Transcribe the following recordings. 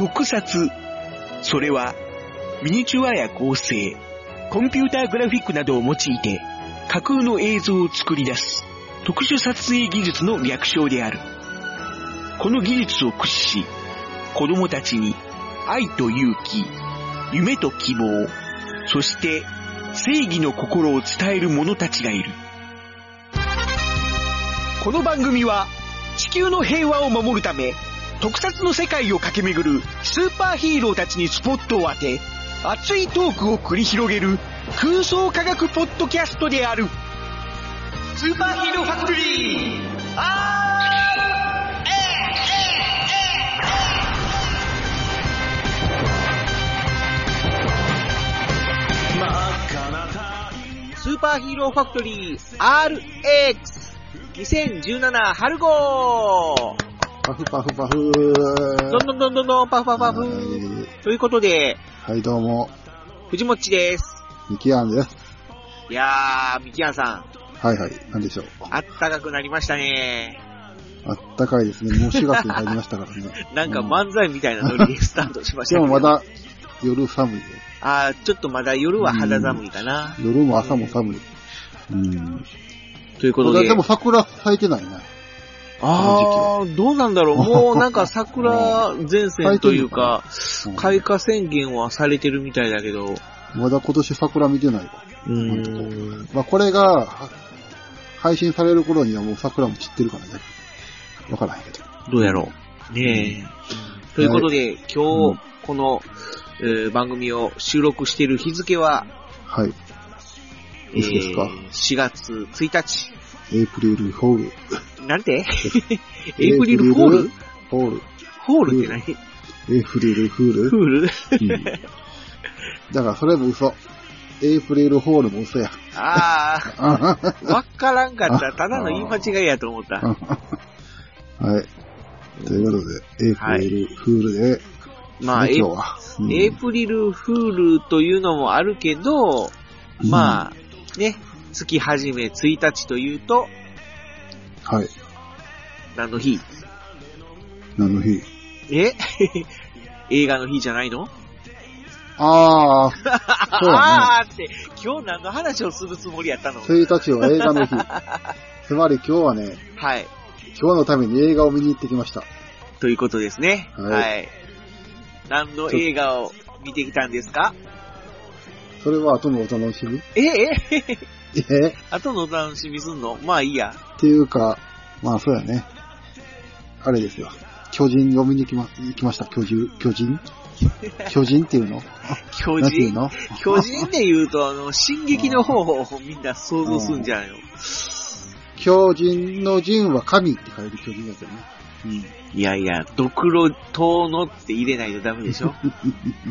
特撮。それは、ミニチュアや合成、コンピューターグラフィックなどを用いて、架空の映像を作り出す、特殊撮影技術の略称である。この技術を駆使し、子供たちに愛と勇気、夢と希望、そして正義の心を伝える者たちがいる。この番組は地球の平和を守るため、特撮の世界を駆け巡るスーパーヒーローたちにスポットを当て、熱いトークを繰り広げる空想科学ポッドキャストである。スーパーヒーローファクトリー。あースーパーヒーローファクトリー RX2017 春号。パフパフパフどんどんどんどんどんパフパフパフはいということで、はい、どうも、藤もっちです。ミキアンです。いやー、ミキアンさはいはい、なんでしょう。ん、あったかくなりましたね。あったかいですね。もう4月に入りましたからね。なんかう漫才みたいなノリでスタートしましたけど。でもまだ夜寒いで。あー、ちょっとまだ夜は肌寒いかな。夜も朝も寒い。うん。ということで。でも桜咲いてないね。あー、どうなんだろう。もうなんか桜前線というか、うん開花宣言はされてるみたいだけど、まだ今年桜見てないわ。うーん。まあこれが、は配信される頃にはもう桜も散ってるからね。わからへんけど。どうやろう。ねえ。ということで、今日、この、えー番組を収録している日付は、はい。いつですか？えー4月1日。エイプリルフォール。なんて？エイプリルフォール？フォール。フォールって何？エイプリルフール？フールうんだからそれも嘘。エイプリルフォールも嘘や。あはー、わからんかった。ただの言い間違いやと思った。い。ということで、エイプリルフールで、まあ、エイね今日は。うんエイプリルフールというのもあるけど、まあ、ね、月始め1日というと、はい。何の日？何の日？え？映画の日じゃないの？ああ、そうだ あーって、今日何の話をするつもりやったの？ね。1日は映画の日。つまり今日はね、はい。今日のために映画を見に行ってきました。ということですね。はいはい。何の映画を見てきたんですか？それは後のお楽しみ？ええ？え？後のお楽しみすんの？まあいいや。っていうか、まあそうやね。あれですよ。巨人を見に行きま、行きました。巨人巨人？巨人っていうの？巨人？ていうの？巨人で言うと、あの、進撃の方をみんな想像するんじゃないの？巨人の人は神って書いて巨人だけどね。うん。いやいや、ドクロ島のって入れないとダメでしょ？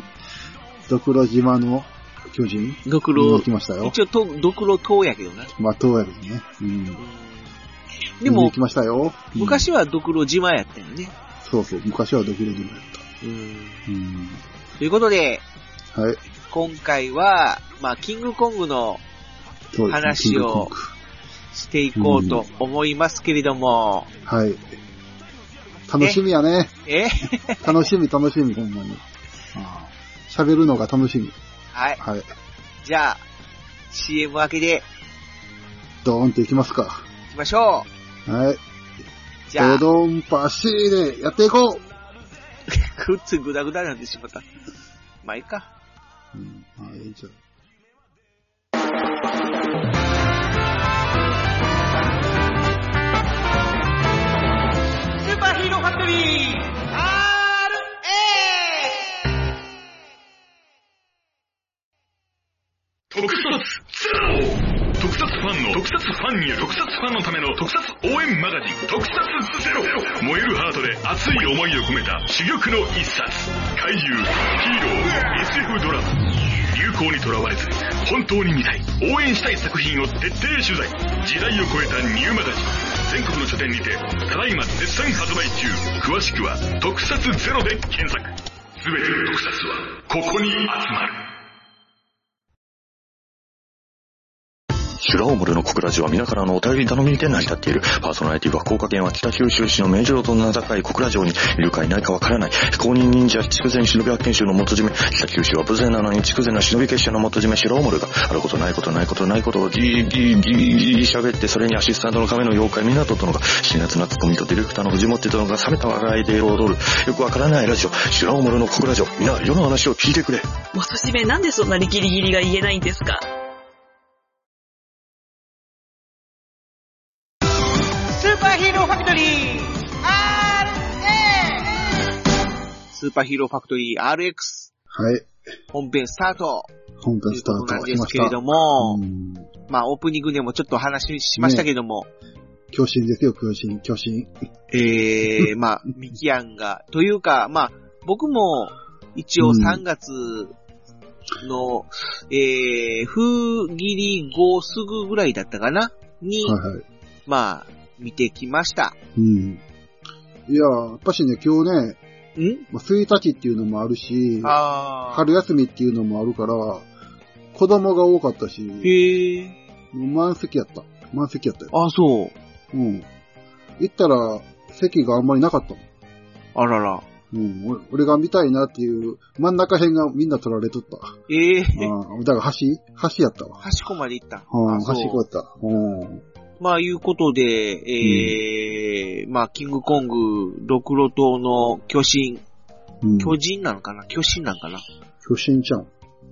ドクロ島の巨人？ドクロ行きましたよ。一応と、ドクロ島やけどな。まあ、東やけどね。うん。でも見に行き、ましたよ。うん昔はドクロ島やったよね。そうそう、昔はドクロ島やっうん。た。うん。ということで、はい。今回は、まあ、キングコングの話をしていこうと思いますけれども、はい。楽しみやね。え？楽しみ、楽しみ、ほんまに。喋るのが楽しみ。はい。はい。じゃあ、CM 明けでドーンと行きますか。行きましょはい。う。じゃあ、ドドンパシーでやっていこくっつぐだぐだになってしまった。まあ、いいか。う。うん。はい、じゃス特撮ゼロ特撮ファンの特撮ファンによる特撮ファンのための特撮応援マガジン。特撮ゼロ燃えるハートで熱い思いを込めた珠玉の一冊。怪獣ヒーロー SF ドラマ。流行にとらわれず本当に見たい。応援したい作品を徹底取材。時代を超えたニューマガジン。全国の書店にてただいま絶賛発売中。詳しくは特撮ゼロで検索。全ての特撮はここに集まる。シュラオモルの小ラジオは皆からのお便り頼みで成り立っている。パーソナリティは福岡県は北九州市の名城と名高い小倉城にいるかいないかわからない。公認忍者筑前忍び発見集の元締め。北九州は無勢なのに筑前の忍び結社の元締めシュラオモルがあることないことないことないことをギーギーギーギー喋ってそれにアシスタントの亀の妖怪港殿が辛辣なツッコミとディレクターの藤本殿が冷めた笑いで踊る。よくわからないラジオ。シュラオモルの小倉城。みんな世の話を聞いてくれ。元締めなんでそんなにギリギリが言えないんですかーパーヒーローファクトリー RX! スーパーヒーローファクトリー RX はい。本編スタート本という編スタートなんですしました。けれども、うんまあオープニングでもちょっと話しましたけども、巨神ですよ、巨神、巨神。えー、まあ、ミキアンが、というか、まあ、僕も一応うん3月の、えー、風切り後すぐぐらいだったかな？に、はいはい。まあ、見てきました。うん。いや、やっぱしね、今日ね、ん？まあ、1日っていうのもあるし。春休みっていうのもあるから、子供が多かったし、へー。もう満席やった。満席やったよ。あ、そう。うん。行ったら、席があんまりなかった。あらら。うん。俺俺が見たいなっていう、真ん中辺がみんな取られとった。ええうん。だから橋橋やったわ。端っこまで行った。うん、端っこやった。うん。まあ、いうことで、ええまあ、キングコング、ドクロ島の巨神、うん。巨人なのかな？巨神なのかな？巨神ちゃん。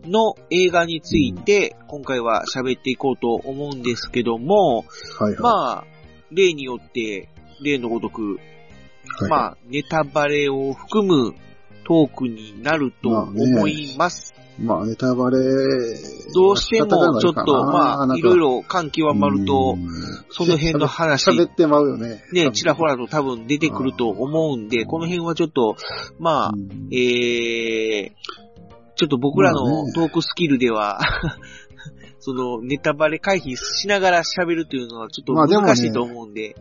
の映画について、今回は喋っていこうと思うんですけども、はいはい。まあ、例によって、例のごとく、はい、まあ、ネタバレを含むトークになると思います。まあ、ネタバレ、どうしても、ちょっと、まあ、いろいろろ感極まると、その辺の話喋ってまうよね。ね、ちらほらと多分出てくると思うんで、この辺はちょっと、まあ、うんえー、ちょっと僕らまあねのトークスキルでは、その、ネタバレ回避しながら喋るというのはちょっと難しいと思うんで。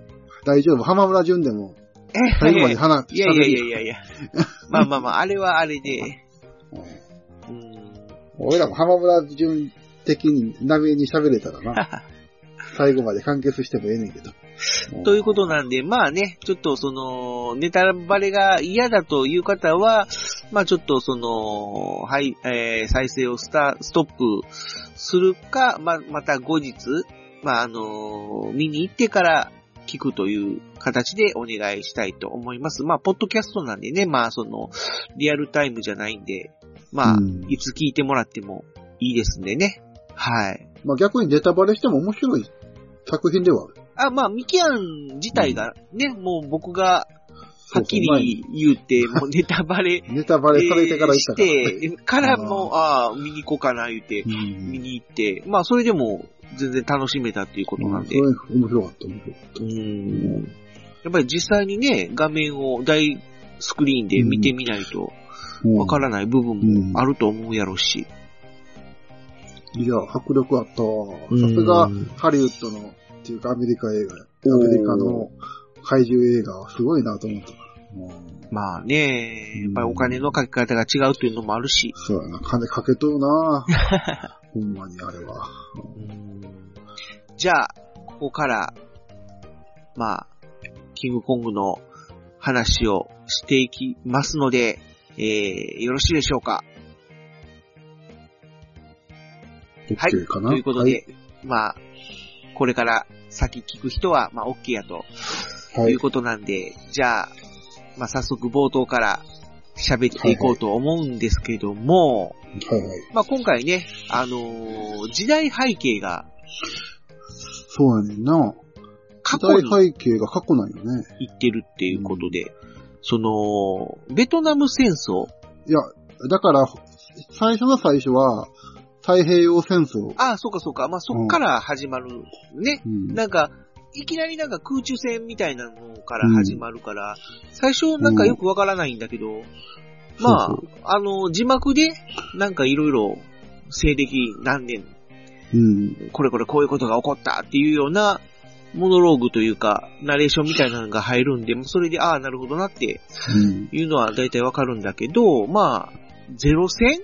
大丈夫。浜村淳でも、え最後まで話、いやいやいやいやいや。まあまあまあ、あれはあれで、うん。俺らも浜村淳的に波に喋れたらな。最後まで完結してもええねんけど。ということなんで、まあね、ちょっとその、ネタバレが嫌だという方は、まあちょっとその、はい、えー、再生をスタ、ストップするか、まあ、また後日、まああの、見に行ってから聞くという形でお願いしたいと思います。まあ、ポッドキャストなんでね、まあその、リアルタイムじゃないんで、まあ、うんいつ聞いてもらってもいいですんでね。はい。まあ逆にネタバレしても面白い作品ではある。あ、まあ、ミキアン自体がね、もう僕が、はっきり言うて、もうネタバレ、ネタバレされてから行ったから、ね。して、からもう、ああ、見に行こうかな、言うて、うん見に行って、まあ、それでも、全然楽しめたっていうことなんで、うんそれ面白かった、面白かった。うん。やっぱり実際にね、画面を大スクリーンで見てみないと、うんわからない部分もあると思うやろうし。いや、迫力あったさすが、ハリウッドの、っていうかアメリカ映画や。アメリカの怪獣映画はすごいなと思った。うんまあね、やっぱりお金のかけ方が違うというのもあるし、そうやな、金かけとうな ほんまにあれは。うんじゃあ、ここから、まあ、キングコングの話をしていきますので、えー、よろしいでしょうか？はいということで、まあ、これから先聞く人は、まあ、OK やとはい。はいいうことなんで、じゃあ、まあ、早速冒頭から喋っていこうと思うんですけども、はいはい。まあ、今回ね、あのー時代背景がそうやねんな。過去時代に背景が過去なんよね。行ってるっていうことで、その、ベトナム戦争、いや、だから、最初の最初は、太平洋戦争。ああ、そうかそうか、まあ、そっから始まる、ね。うん。なんか、いきなりなんか空中戦みたいなのから始まるから、最初なんかよくわからないんだけど、まあ、そうあの、字幕で、なんかいろいろ、西暦何年、うん。これこれこういうことが起こったっていうような、モノローグというか、ナレーションみたいなのが入るんで、それで、ああ、なるほどなってうん。いうのは大体わかるんだけど、まあ、ゼロ戦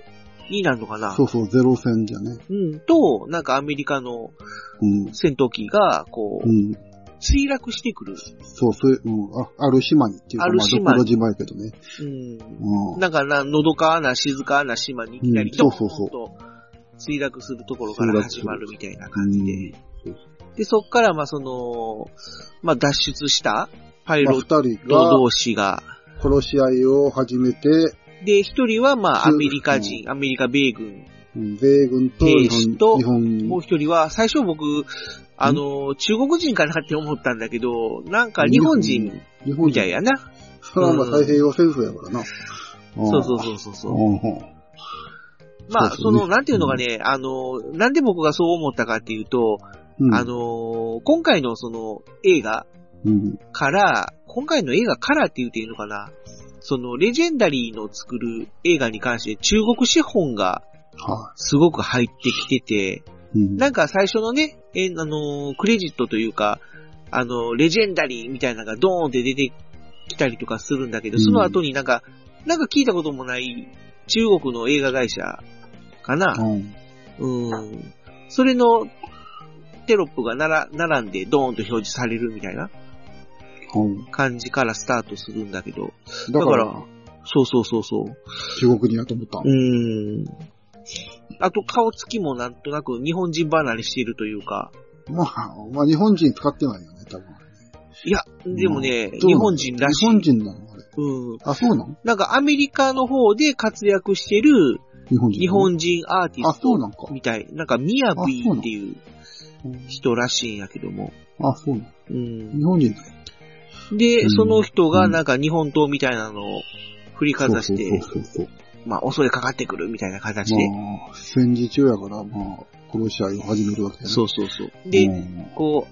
になるのかなそうそう、ゼロ戦じゃね。うん。と、なんかアメリカのうん。戦闘機が、こう、うん。墜落してくる。そう、そういう、うん、あある島にっていうか、まあ、ある島にどこの島やけどね。うん。うん。なんかな、のどかな、静かな島にいきなり、うんそうそうそうと墜落するところから始まるみたいな感じで。うんで、そっから、まあ、その、まあ、脱出したパイまあ、ロット同士が、殺し合いを始めて、で、一人は、まあ、ア中メリカ人、アメリカ米軍。うん米軍と兵日本士と日本。もう一人は、最初僕、あの、中国人かなって思ったんだけど、なんか日本人。日本人。みたいやな。それはまあ太平洋戦争やからな。そうそうそうそうまあ、その、なんていうのかね、あの、なんで僕がそう思ったかっていうと、うん。あの、今回のその映画うん。から、今回の映画からって言うていいのかな？その、レジェンダリーの作る映画に関して中国資本がはすごく入ってきてて、い。うん。なんか最初のね、え、あの、クレジットというか、あの、レジェンダリーみたいなのがドーンって出てきたりとかするんだけど、その後になんか、なんか聞いたこともない中国の映画会社かな？うん。うん。それのテロップがなら並んでドーンと表示されるみたいなうん。感じからスタートするんだけど。だか、だからら、そうそうそうそう。中国人やと思った。うん。あと顔つきもなんとなく日本人離れしているというか。まあ、まあ日本人使ってないよね、多分。いや、でもね、うん日本人らしい。日本人なのあれ。うん。あ、そうなの？なんかアメリカの方で活躍してる日本人。アーティあ、スト。みたい。なんかミヤビーっていううん人らしいんやけども。あ、そうなの。うん。日本人だよ。で、うんその人がなんか日本刀みたいなのを振りかざして。まあ襲いかかってくるみたいな形で。まあ、戦時中やから、まあ、殺し合いを始めるわけやね。そうそうそう。で、うんこ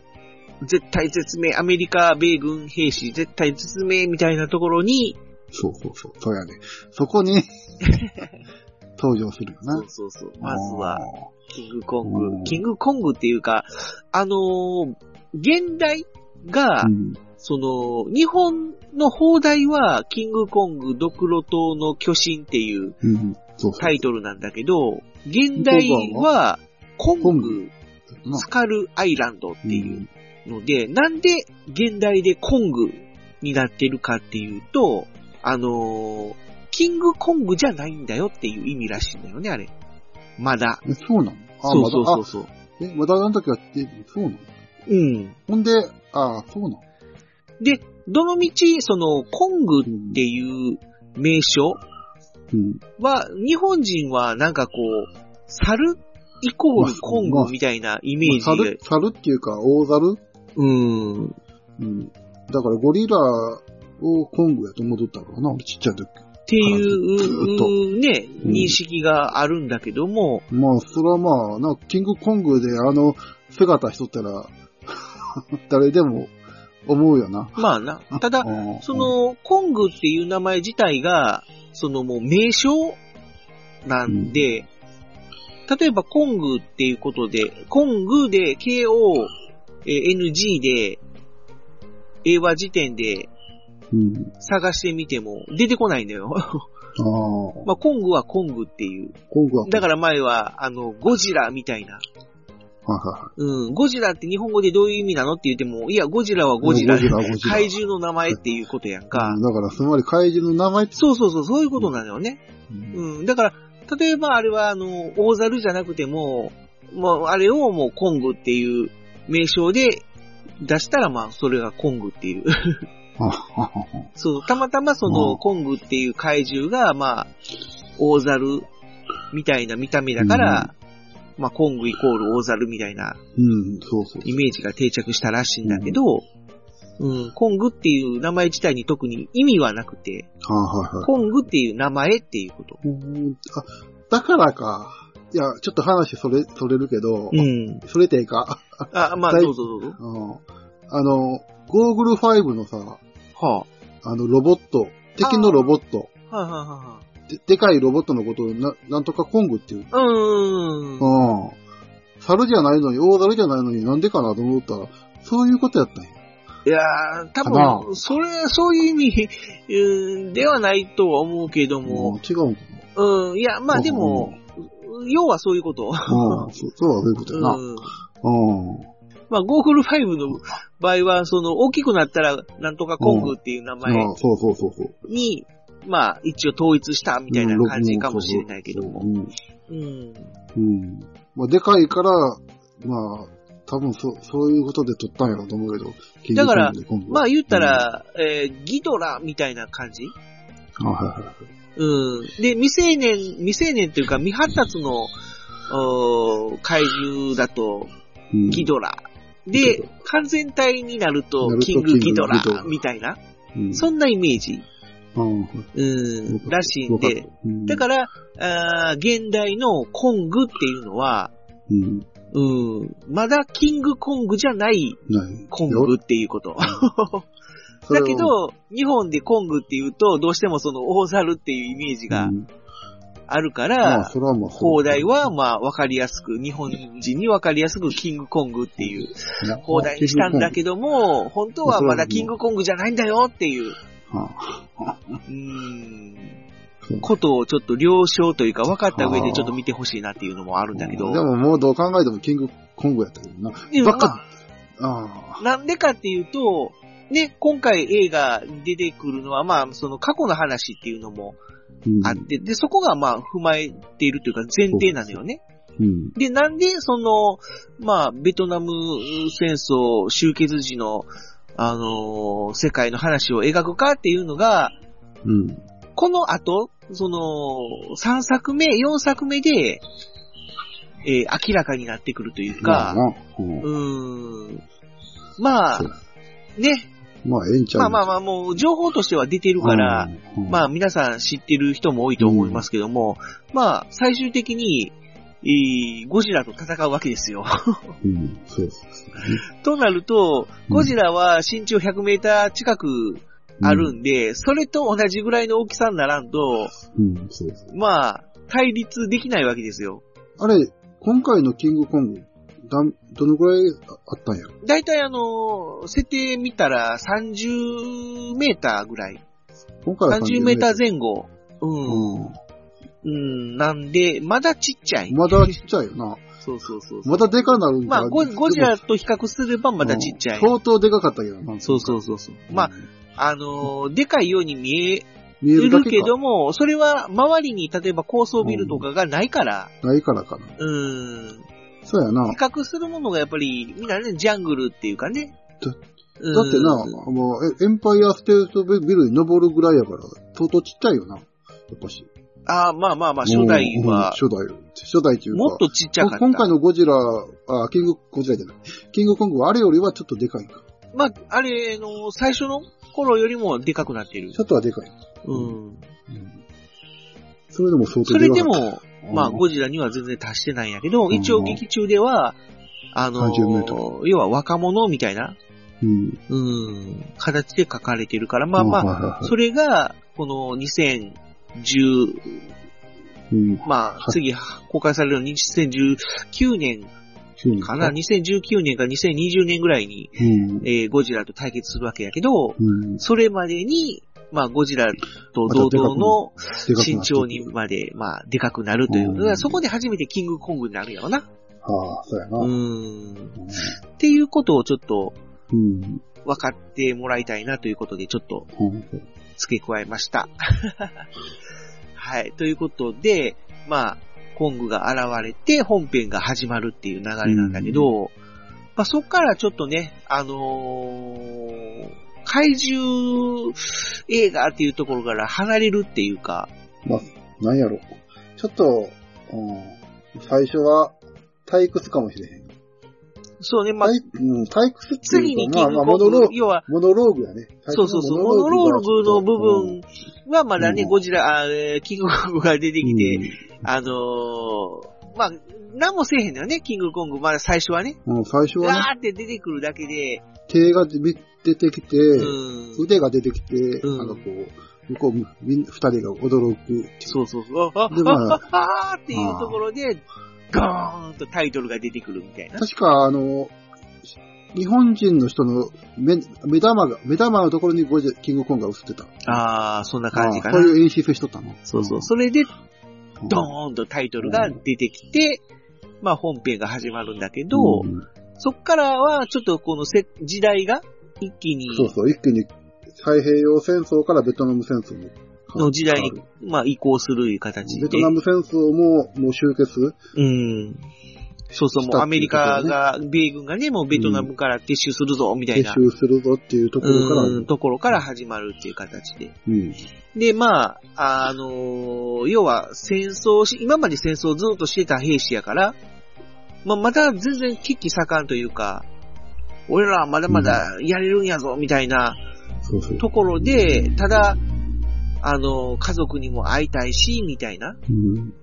う、絶対絶命、アメリカ米軍兵士絶対絶命みたいなところに、そうそうそう。そうやね。そこに、登場するよな。そうそうそう。まずは、あキングコング。うんキングコングっていうか、あのー現代が、ー、うん。その、日本の放題は、キングコング、ドクロ島の巨神っていう。タイトルなんだけど、現代は、コング、なスカルアイランドっていうので、なんで現代でコングになってるかっていうと、あのーキングコングじゃないんだよっていう意味らしいんだよね、あれ。まだ。え、そうなの？あ、そうそうそうそう。あ、え、まだあの時はって、そうなの？うん。ほんで、あそうなの？で、どの道、その、コングっていう名称うん。は、日本人はなんかこう、猿？イコールコンまあグみたいなイメージまあ猿、猿っていうか、大猿？うん。うん。だからゴリラをコングやと思っとったからな、俺ちっちゃい時。っていう、ね、うん認識があるんだけども、まあ、それはまあ、な、キングコングであの姿しとったら、誰でも思うよな。まあな。ただ、うんそ、の、コングっていう名前自体が、そのもう名称なんで、例えばコングっていうことで、コングで KONG で、英和辞典でうん。探してみても出てこないんだよ。ああ、まあ、コングはコングっていう。コングは、だから前は、あの、ゴジラみたいな。うん、ゴジラって日本語でどういう意味なのって言っても、いや、ゴジラはゴジラ。ゴジラゴジラ怪獣の名前っていうことやんい。か。うんだから、つまり怪獣の名前って、そうそうそう、そういうことなのよね。うんうん。だから、例えばあれは、あの、大猿じゃなくても、もう、あれをもうコングっていう名称で出したら、まあ、それがコングっていう。そう、たまたまその、うんコングっていう怪獣が、まあ、大猿みたいな見た目だから、まあ、コングイコール大猿みたいなうん、そうそう。イメージが定着したらしいんだけど、うん、コングっていう名前自体に特に意味はなくて、あはいはい。コングっていう名前っていうこと。うんあ、だからか。いや、ちょっと話それ、それるけど、うん。それてええか。あ、まあ、大どうぞどうぞ。うんあの、ゴーグル5のさ、はあの、ロボット、敵のロボット、あ。はいはいはででかいロボットのことをな、なんとかコングっていう。うーん。うん。猿じゃないのに、大猿じゃないのになんでかなと思ったら、そういうことやったんや。いやー、多分、それ、そういう意味、うんではないとは思うけども、違うんかうん、いや、まあでも、要はそういうこと。うん、そうそうはそういうことやな。うん。うん。まあ、ゴーグル5の場合は、その、大きくなったら、なんとかコングっていう名前あそうそうそうそう。に、まあ、一応統一したみたいな感じかもしれないけども。うん。うん。うん。まあ、でかいから、まあ、多分そ、そういうことで撮ったんやろうと思うけど。だからまあ、言ったら、えーギドラみたいな感じあ、はいはいはい。うん。で、未成年、未成年っていうか未発達の、おー怪獣だと、うんギドラ。ギで完全体になるとキングギドラみたいな、うん。そんなイメージ、うんうん、らしいんで、、うん。だから、あー現代のコングっていうのは、うん。うん、まだキングコングじゃない。コングっていうこと。だけ、ど、日本でコングっていうと、どうしてもその大猿っていうイメージがうんあるかまあ、ら、放題はまあわかりやすく、日本人にわかりやすくキングコングっていう放題にしたんだけども、本当はまだキングコングじゃないんだよっていう、はうーん。ことをちょっと了承というか分かった上でちょっと見てほしいなっていうのもあるんだけど、でももうどう考えてもキングコングやったけどな。ばっか。なんでかっていうと、ね、今回映画に出てくるのは、まあ、その過去の話っていうのもうんあって、で、そこがまあ、踏まえているというか前提なのよね。うん。で、なんで、その、まあ、ベトナム戦争終結時の、あのー世界の話を描くかっていうのが、うん。この後、その、3作目、4作目で、えー明らかになってくるというか、まあな。うんん。まあね、まあ、ええんちゃうまあまあまあ、もう、情報としては出てるから、、うんまあ皆さん知ってる人も多いと思いますけども、まあ最終的に、えーゴジラと戦うわけですよ。うん、そうそうとなると、うんゴジラは身長100メーター近くあるんで、それと同じぐらいの大きさにならんと、うん、そう。まあ、対立できないわけですよ。あれ、今回のキングコング、どのくらいあったんや？ろだいたいあの、設定見たら30メーターぐらい。今回は30メーター前後。うん。うん。うん、なんで、まだちっちゃい。まだちっちゃいよな。そうそうそう。まだでかなるんかまあゴ、ゴジラと比較すればまだちっちゃい。相当でかかったけどな。そうそうそうそう。まあ、あのーでかいように見え見えるけども、それは周りに例えば高層ビルとかがないから、ないからかな。うん。そうやな。比較するものがやっぱり、みんなね、ジャングルっていうかね。だうんだってな、もう、えエンパイアステートビルに登るぐらいやから、相当ちっちゃいよな。やっぱし。ああ、まあまあまあ、初代うんは、初代。初代っていうか。もっとちっちゃかった。今回のゴジラ、あ、キング、ゴジラじゃない。キングコングはあれよりはちょっとでかいか。まあ、あれの、最初の頃よりもでかくなってるち。ょっとはでかい。うん。うんそれでも相当それででかかった。も、まあ、うんゴジラには全然達してないんやけど、ん一応劇中では、あの30メートー、要は若者みたいな、うん。うん、形で書かれてるから、まあまあ、あ、それが、この2010、うん。まあ、次公開されるの2019年かな、2019年か2020年ぐらいに、うん。えーゴジラと対決するわけやけど、うん。それまでに、まあ、ゴジラと同等の身長にまで、まあ、でかくなるという。そこで初めてキングコングになるやろな。ああ、そうやな。ううん。ん。っていうことをちょっとうん。分かってもらいたいなということで、ちょっとうん付け加えました。はい。ということで、まあ、コングが現れて本編が始まるっていう流れなんだけど、まあそっからちょっとね、あのー怪獣映画っていうところから離れるっていうか、まあ、なんやろ。ちょっと、うん。最初は退屈かもしれへん。そうね、まあ、退うん、退屈って次にキングコング、モノローグ、要は、モノローグやね。そうそうそう、モノローグの部分はまだね、うんゴジラ、キングコングが出てきて、うんあのーまあ、何もせえへんのよね、キングコング。まだ最初はね。うん、最初はね、ガーって出てくるだけで、手が出てきて、うん。腕が出てきて、うんあの、こう、向こう、みん二人が驚く。そうそうそう。あ、でまああ、あ、あっていうところで、ガーンとタイトルが出てくるみたいな。確か、あの、日本人の人の目目玉が、目玉のところにゴジラキングコングが映ってた。ああ、そんな感じかな。ああそういう演出しとったの。そうそう。それで、ドーンとタイトルが出てきて、まあ本編が始まるんだけど、うんそっからはちょっとこのせ時代が一気に、そうそう、一気に太平洋戦争からベトナム戦争にの時代にまあ移行するいう形で。ベトナム戦争ももう終結うん。そうそう、もうアメリカが、米軍がね、もうベトナムから撤収するぞ、みたいな、撤収するぞっていうところから、うん、ところから始まるっていう形で。うん。で、まあ、あのー要は戦争し、今まで戦争をずっとしてた兵士やから、まあ、また全然危機盛んというか、俺らはまだまだやれるんやぞ、みたいな。ところで、ただ、あのー家族にも会いたいし、みたいな、うん。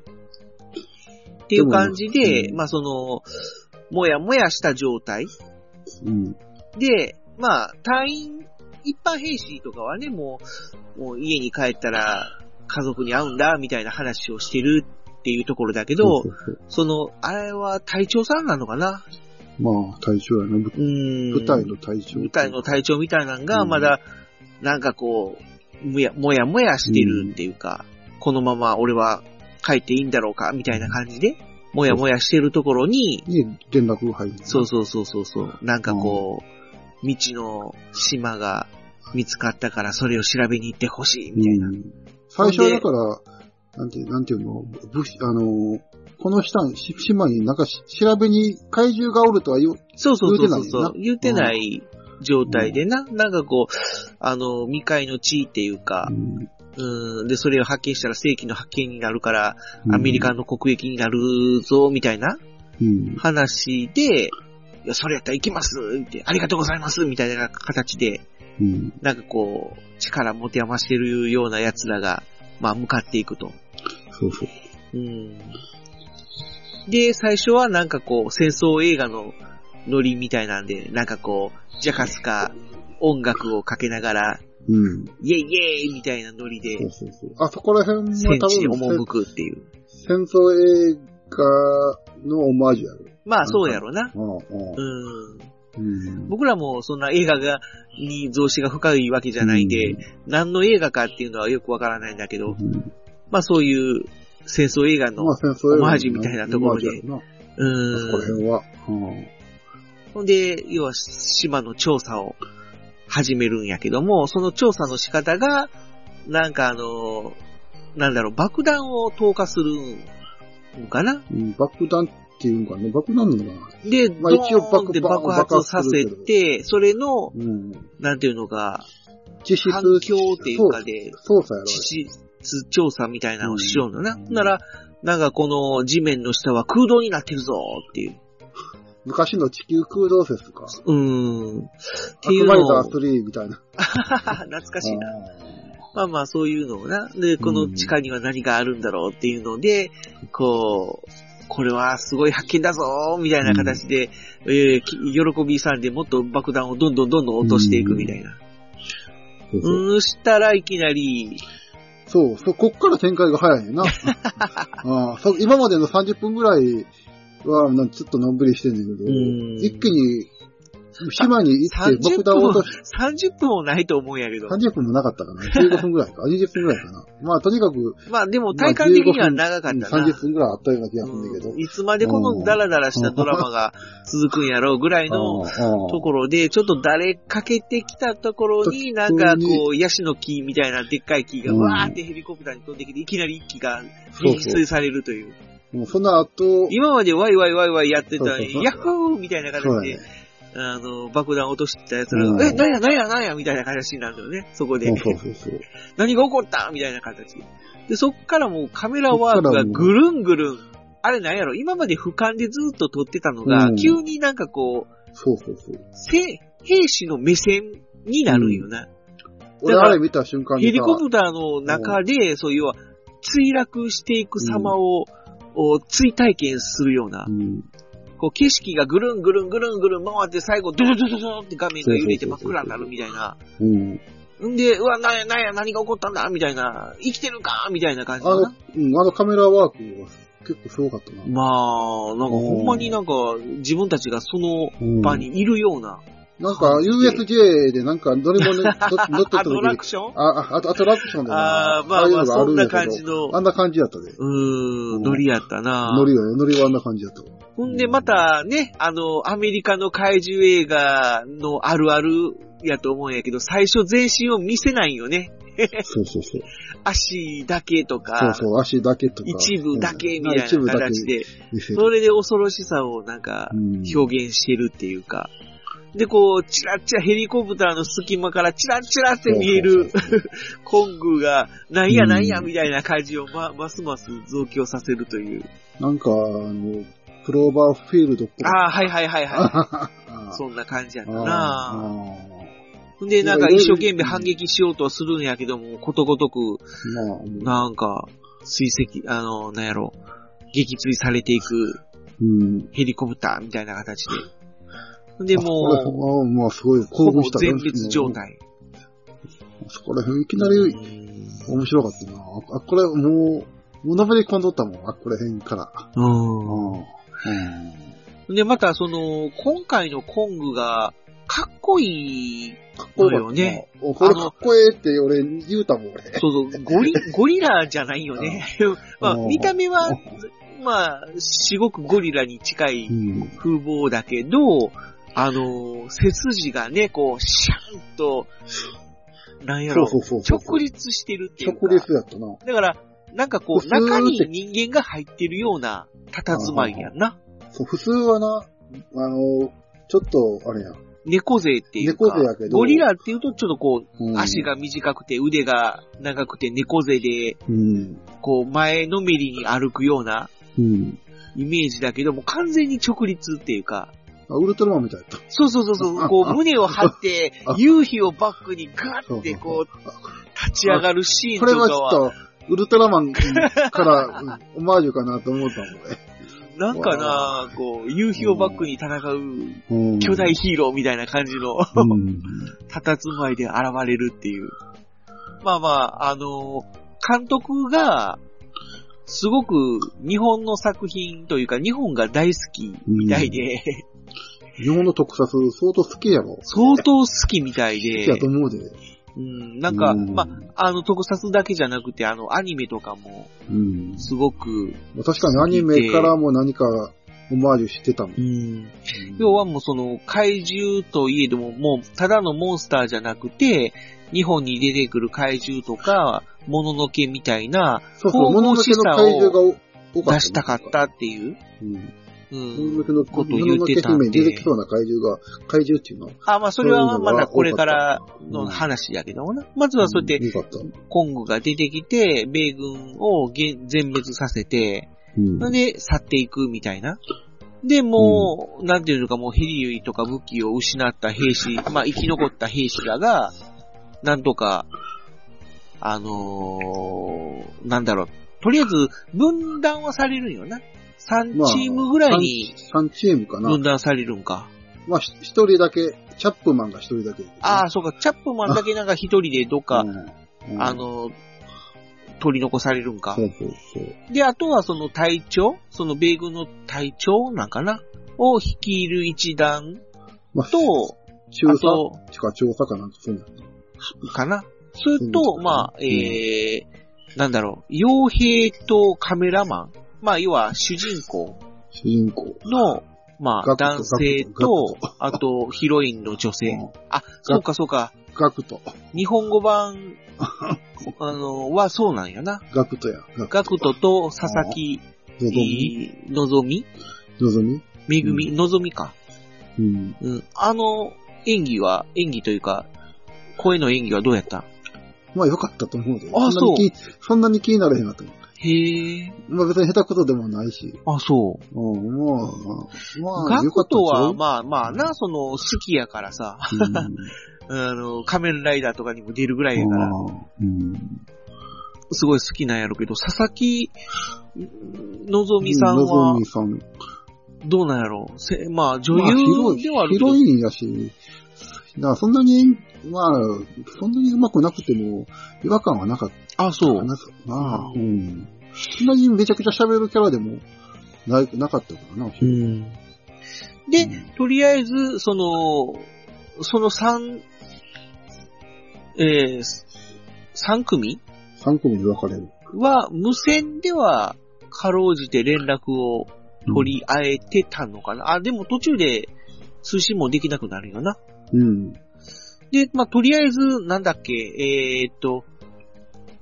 っていう感じで、まあ、その、もやもやした状態うん。で、まあ、隊員、一般兵士とかはね、もう、もう家に帰ったら家族に会うんだ、みたいな話をしてるっていうところだけど、そうそうその、あれは隊長さんなのかな？まあ、隊長やな。ぶうん。舞台の隊長。舞台の隊長みたいなのが、うんまだ、なんかこう、もや、もやもやしてるっていうか、このまま俺は帰っていいんだろうか、みたいな感じで、もやもやしてるところに、に連絡が入る。そうそうそうそうそう。なんかこう、未知の島が見つかったからそれを調べに行ってほしいみたいな。うん最初はだから、なんて、なんていうの、武士、あの、この下に、し島になんかし調べに怪獣がおるとは言う、そうそうそうそうそう。言言ってない状態でな、なんかこう、あの、未開の地っていうかう、んうん、で、それを発見したら正規の発見になるから、アメリカの国益になるぞ、みたいなうん。話で、いや、それやったら行きますって、ありがとうございますみたいな形で、うん。なんかこう、力持て余してるような奴らが、まあ、向かっていくと。そうそう。うん。で、最初はなんかこう、戦争映画のノリみたいなんで、なんかこう、ジャカスか音楽をかけながら、うん。イェイイェイみたいなノリでそう、そうそう。あそこら辺は戦地に多分、赴くっていう。戦争映画のオマージュやろ。まあ、そうやろな。うん。うん。うん。僕らもそんな映画が、に増資が深いわけじゃないんで、何の映画かっていうのはよくわからないんだけど、うん、まあそういう戦争映画の、オマージュみたいなところで。うあそこらん。辺は。うん。ほんで、要は島の調査を始めるんやけども、その調査の仕方が、なんかあの、なんだろう、爆弾を投下するのかな？うん爆弾っていうのかね。爆弾なのかな？で、まあ一応ドーンって爆発させて、それの、うん。なんていうのか、実質。反響っていうかで、そう操作やろ。調査みたいなのをしようのな。うんなら、なんかこの地面の下は空洞になってるぞっていう。昔の地球空洞説か。うーん。ってアいうのをクマイザー、3みたいな。懐かしいな。まあまあそういうのをな。で、この地下には何があるんだろうっていうので、こう、これはすごい発見だぞみたいな形で、えーき喜びさんでもっと爆弾をどんどんどんどん落としていくみたいな。そうそううん、したらいきなり、そう、そう、こっから展開が早いねんな。あ あそう今までの30分ぐらいは、なんちょっとのんびりしてんねんけど、うん一気に、島に行って30爆弾を落分とし、30分もないと思うんやけど。30分もなかったかな ?15 分ぐらいか ?20 分ぐらいかなまあ、とにかく、まあでも体感的には長かったな。まあ15分30分ぐらいあったような気がするんだけど。うんいつまでこのダラダラしたドラマが続くんやろうぐらいのとところで、ちょっと誰かけてきたところに、なんかこう、ヤシの木みたいなでっかい木がうんわーってヘリコプターに飛んできて、いきなり一機が撃墜されるという。もうその後、今までワイワイワイワイやってたのに、そうそうそうヤッホーみたいなそう形で。あの、爆弾落としたやつらうんが、え、なんやなんやなんやみたいな形になるのよね、そこでそう。そうそう。何が起こった？みたいな形。で、そっからもうカメラワークがぐるんぐるん。あれなんやろ？今まで俯瞰でずっと撮ってたのが、うん急になんかこう、そうそうそう。せ兵士の目線になるんよな。俺あれ見た瞬間にさヘリコプターの中で、そういう、墜落していく様を、を追体験するような、うん。こう景色がぐるんぐるんぐるんぐるん回って最後ドゥドゥドゥドゥって画面が揺れて真っ暗になるみたいな。うん。んで、うわ、なんやなんや何が起こったんだ？みたいな。生きてるか？みたいな感じあのかな。、うん、あのカメラワークは結構すごかったな。まあ、なんかほんまになんか自分たちがその場にいるようななんか USJ でなんか乗り物に乗乗ってたアトラクション？あ、あ、アトラクションであーまあまあそんな感じのあんな感じやったで。うーん、ノリやったな乗りよ、乗りはあんな感じやったわ。ほんで、またね、あの、アメリカの怪獣映画のあるあるやと思うんやけど、最初全身を見せないよね。そうそうそう。足だけとそうか、そう、足だけとか。一部だけみたいな形で。それで恐ろしさをなんかうん表現してるっていうか、で、こう、チラッチラヘリコプターの隙間からチラッチラって見える コングが、なんやなんやうんみたいな感じをま、ますます増強させるという。なんか、あの、クローバーフィールドっぽい。ああ、はいはいはいはあい。そんな感じやったあなあほんで、なんか一生懸命反撃しようとはするんやけども、ことごとく、まあ、なんか、追跡、あの、なんやろ、撃墜されていくうん。ヘリコプターみたいな形で。ほんで、もはまあ、すごい、興奮した全滅状。態。そこら辺いきなりうん面白かったな。あ、これもう、もうのめり込んどったもん、あ、こら辺から。うんうん。で、また、その、今回のコングが、かっこいいかっこよかったのよね。これかっこええって俺言うたもん、俺。そうそう、ゴリ、ゴリラじゃないよね。まあ、うん見た目は、まあ、すごくゴリラに近いうん。風貌だけど、あの、背筋がね、こう、シャンと、なんやろ。直立してるっていうか。直立やったな。だから、なんかこう、中に人間が入ってるような佇まいやんな。そう、普通はな、あの、ちょっと、あれや。猫背っていうか。猫背やけどゴリラっていうとちょっとこう、うん足が短くて腕が長くて猫背で、うん。こう、前のめりに歩くようなうん。イメージだけども、完全に直立っていうか、あウルトラマンみたいだった。そうそうそうそう、こう、胸を張ってあ、夕日をバックにガーってこう、立ち上がるシーンことれはかは、っと、ウルトラマンから、うんオマージュかなと思ったもん、なんかな、こう、夕日をバックに戦う巨大ヒーローみたいな感じの、うん。佇まいで現れるっていう。まあまあ、あの、監督が、すごく日本の作品というか、日本が大好きみたいで、日本の特撮相当好きやろ。相当好きみたい好きでやと、思うで。うん、なんか、うんまあ、あの、特撮だけじゃなくて、あの、アニメとかも、うん。すごく、確かにアニメからも何かオマージュしてたもん。うん、要はもうその、怪獣といえども、もう、ただのモンスターじゃなくて、日本に出てくる怪獣とか、もののけみたいな、そうそう、もののけの怪獣が。出したかったっていう、うん。うんの。こと言ってたんで出てきそうな怪獣が、怪獣っていうのは。あ、まあ、それはまだこれからの話やけどもな。まずはそうやって。コングが出てきて、米軍を全全滅させて、うん。で去っていくみたいな。で、もう、なんていうのかもうヘリとか武器を失った兵士、まあ生き残った兵士らが、なんとか、あのー、なんだろう、とりあえず分断はされるんよな。3チームぐらいに3チームかな。分断されるんか。まあ、ひ一人だけ、チャップマンが一人だけ。ああ、そうか、チャップマンだけなんか一人でどっか、うんうんあ、の、取り残されるんかそ。うそうそう。で、あとはその隊長、その米軍の隊長なんかなを率いる一団まあ、と、中佐あと、か調査かなんかそうなの。かな？それと、うんまあ、えー、なんだろう、傭兵とカメラマン。まあ、要は主人公主人公。の、まあ、ガクト男性ガとあと、ヒロインの女性。うんあ、そうかそうか。ガクト。日本語版、あの、はそうなんやな。ガクトや。ガクガクトと佐々木、のぞみ？えーのぞみ？のぞみ？めぐみ、のぞみか。うん。うん。あの、演技は、演技というか、声の演技はどうやった？まあ良かったと思うで。あそんなに気そんなに気になれへんなと思う。へえ。まあ別に下手くそでもないし。あ、そう。うん、まあ、まあ、ガクトは、あ、まあまあな、その、好きやからさ、うん、あの、仮面ライダーとかにも出るぐらいやから、うん。すごい好きなんやろうけど、佐々木のぞみさんのぞはみ、さん。どうなんやろう？せまあ、女優ではあるけど、ヒロインやし、だそんなに、まあ、そんなに上手くなくても、違和感はなかったあ、そうか。な。まあ、うん。そんなにめちゃくちゃ喋るキャラでも、な、なかったからな。うん。で、とりあえず、その、その3、えー、3組？3組に分かれる。は、無線では、かろうじて連絡を取り合えてたのかな？あ、でも途中で通信もできなくなるよな。うん。で、まあ、とりあえず、なんだっけ、えーっと、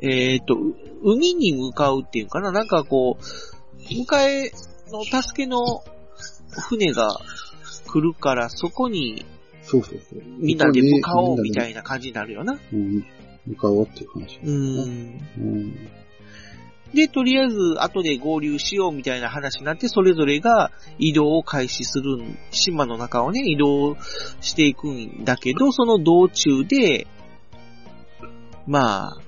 えーっと、う海に向かうっていうかな、なんかこう、迎えの助けの船が来るから、そこにそうそうそう。みんなで向かおうみたいいな感じになるよな。な。うん。向かおうっていう話。うん。うん。で、とりあえず、後で合流しようみたいな話になって、それぞれが移動を開始するん、島の中をね、移動していくんだけど、その道中で、まあ、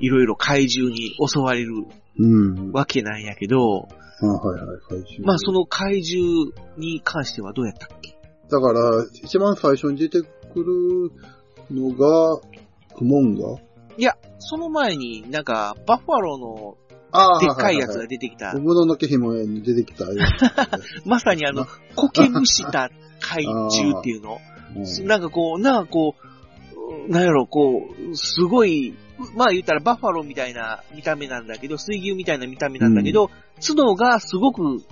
いろいろ怪獣に襲われるうん。わけなんやけど、あはいはい、怪獣。まあその怪獣に関してはどうやったっけ？だから、一番最初に出てくるのが、クモンガ？いや、その前になんか、バッファローのあでっかいやつがで出てきた、もののけ姫に出てきたや まさにあの、苔むした怪獣っていうの。なんかこう、なんかこう、なんやろ、こう、すごい、まあ言ったらバッファローみたいな見た目なんだけど、水牛みたいな見た目なんだけど、角がすごく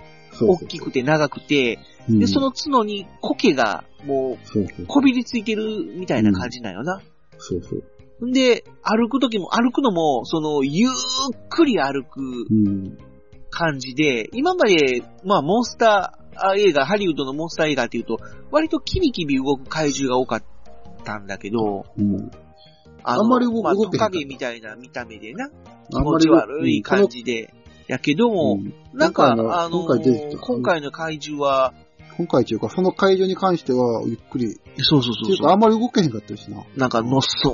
大きくて長くて、うんで、その角に苔がもそうこびりついてるみたいな感じなんよな。そうそう。んで、歩くときも、歩くのも、その、ゆっくり歩くうん。感じで、今まで、まあ、モンスター映画、ハリウッドのモンスター映画っていうと、割とキビキビ動く怪獣が多かったんだけど、うん。ああんまり動まあ、トカゲみたいな見た目でな、気あんまり持ち悪い感じで、やけども、うん。なんか、あの今回の怪獣は、今回というか、その会場に関しては、ゆっくり。そうそうそうそう。っていうか、あんまり動けへんかったしな。なんか、のっそ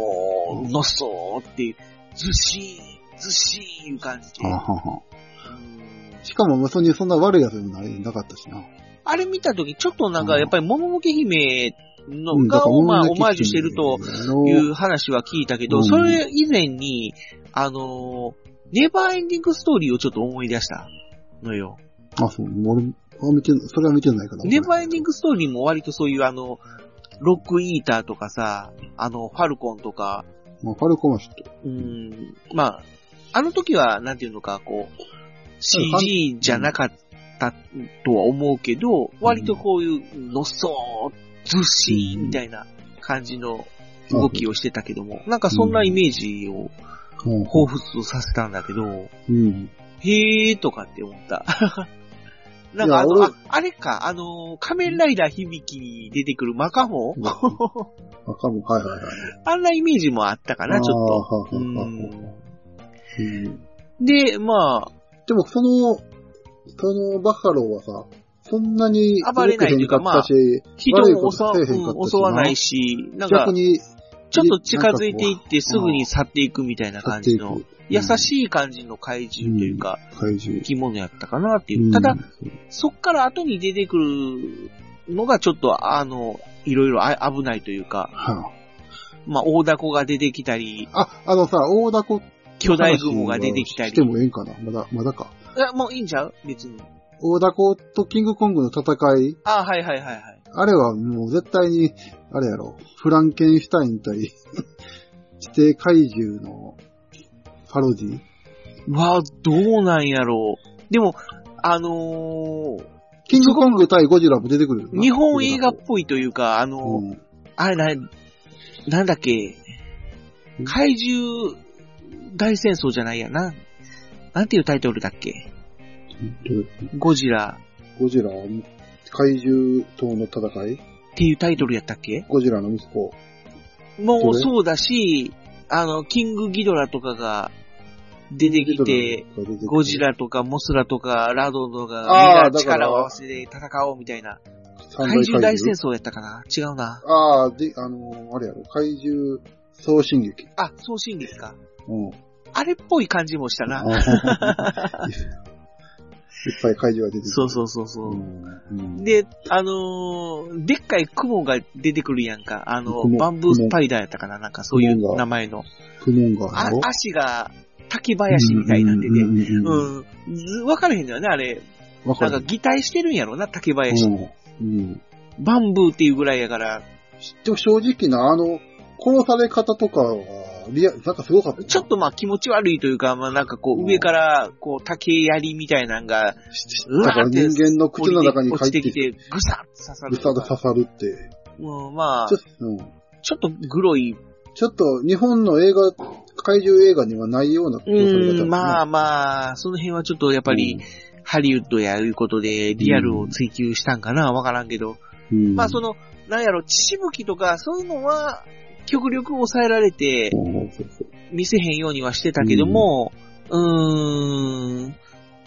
ー、のっそーっていう、ずしー、ずしーいう感じで。はは。しかも、そんなそんな悪いやつでもないなかったしな。あれ見たとき、ちょっとなんか、やっぱり、もののけ姫のうんだから顔を、まあ、オマージュしてるとのいう話は聞いたけど、うんそれ以前に、あのー、ネバーエンディングストーリーをちょっと思い出したのよ。あ、そう、俺、あ見て、それは見てないから。ネバーエンディングストーリーも割とそういうあの、ロックイーターとかさ、あの、ファルコンとか、まあ、ファルコンはちょっと。うん、まあ、あの時は、なんていうのか、こう、CG じゃなかったとは思うけど、割とこういう、のっそー、ずっしーみたいな感じの動きをしてたけども、なんかそんなイメージをうん彷彿とさせたんだけど、うん。へーとかって思った。なんかあの、ああれか、あの、仮面ライダー響きに出てくるマカホンわかる。はいはいはい。あんなイメージもあったかな、ちょっと。で、まあ、でも、その、そのバッファローはさ、そんなに暴れないというか動けへんかったし、人悪いことも襲うん襲わないし、なんかちょっと近づいていってすぐに去っていくみたいな感じの優しい感じの怪獣というか、怪獣生。き物やったかなっていう。ただう、ん、そっから後に出てくるのがちょっと、あの、いろいろあ危ないというか、はまあ、大凧が出てきたり、あ、あ、あのさ、大凧巨大雲が出てきたりして。もええんかな？まだ、まだか。いや、もういいんちゃう？別に。大凧とキングコングの戦い、あはいはいはいはい。あれはもう絶対に、あれやろ、フランケンシュタイン対 指定怪獣のパロディわあ、どうなんやろう。でも、あのーキングコング対ゴジラも出てくる日本映画っぽいというか、あのーうん。あれな、なんだっけん、怪獣大戦争じゃないやな。なんていうタイトルだっけゴジラゴジラ、怪獣との戦い？っていうタイトルやったっけ？ゴジラの息子。もうそうだし、あの、キングギドラとかが出てきて、ゴジラとかモスラとかラドとか、みん力を合わせて戦おうみたいな。三怪獣？大戦争。争やったかな？違うな。ああ、で、あのーあれやろ、怪獣送信劇。あ、送信劇か。うん。あれっぽい感じもしたな。いっぱい怪獣が出てくる。そうそうそうそうで、あのーでっかい雲が出てくるやんか。あの、雲バンブースパイダーやったかななんかそういう名前の。クモンガあーの足が竹林みたいになんうんうんわからへんだよね、あれ。わかる。なんか擬態してるんやろな、竹林。うん。うん。バンブーっていうぐらいやから、でも正直な、あの、殺され方とかは、リア、なんかすごかったな。ちょっとまあ気持ち悪いというか、まあなんかこう上からこう竹槍みたいなのが、うだから人間の口の中に入ってきて、ぐさっと刺さるぐさで刺さるって。もうまあちょ,、うん、ちょっとグロい。ちょっと日本の映画、怪獣映画にはないような殺され方だうん、ねまあまあ、その辺はちょっとやっぱり、ハリウッドやいうことでリアルを追求したんかなわからんけど。うん、まあその、なんやろ、血しぶきとかそういうのは、極力抑えられて、見せへんようにはしてたけども、うーん、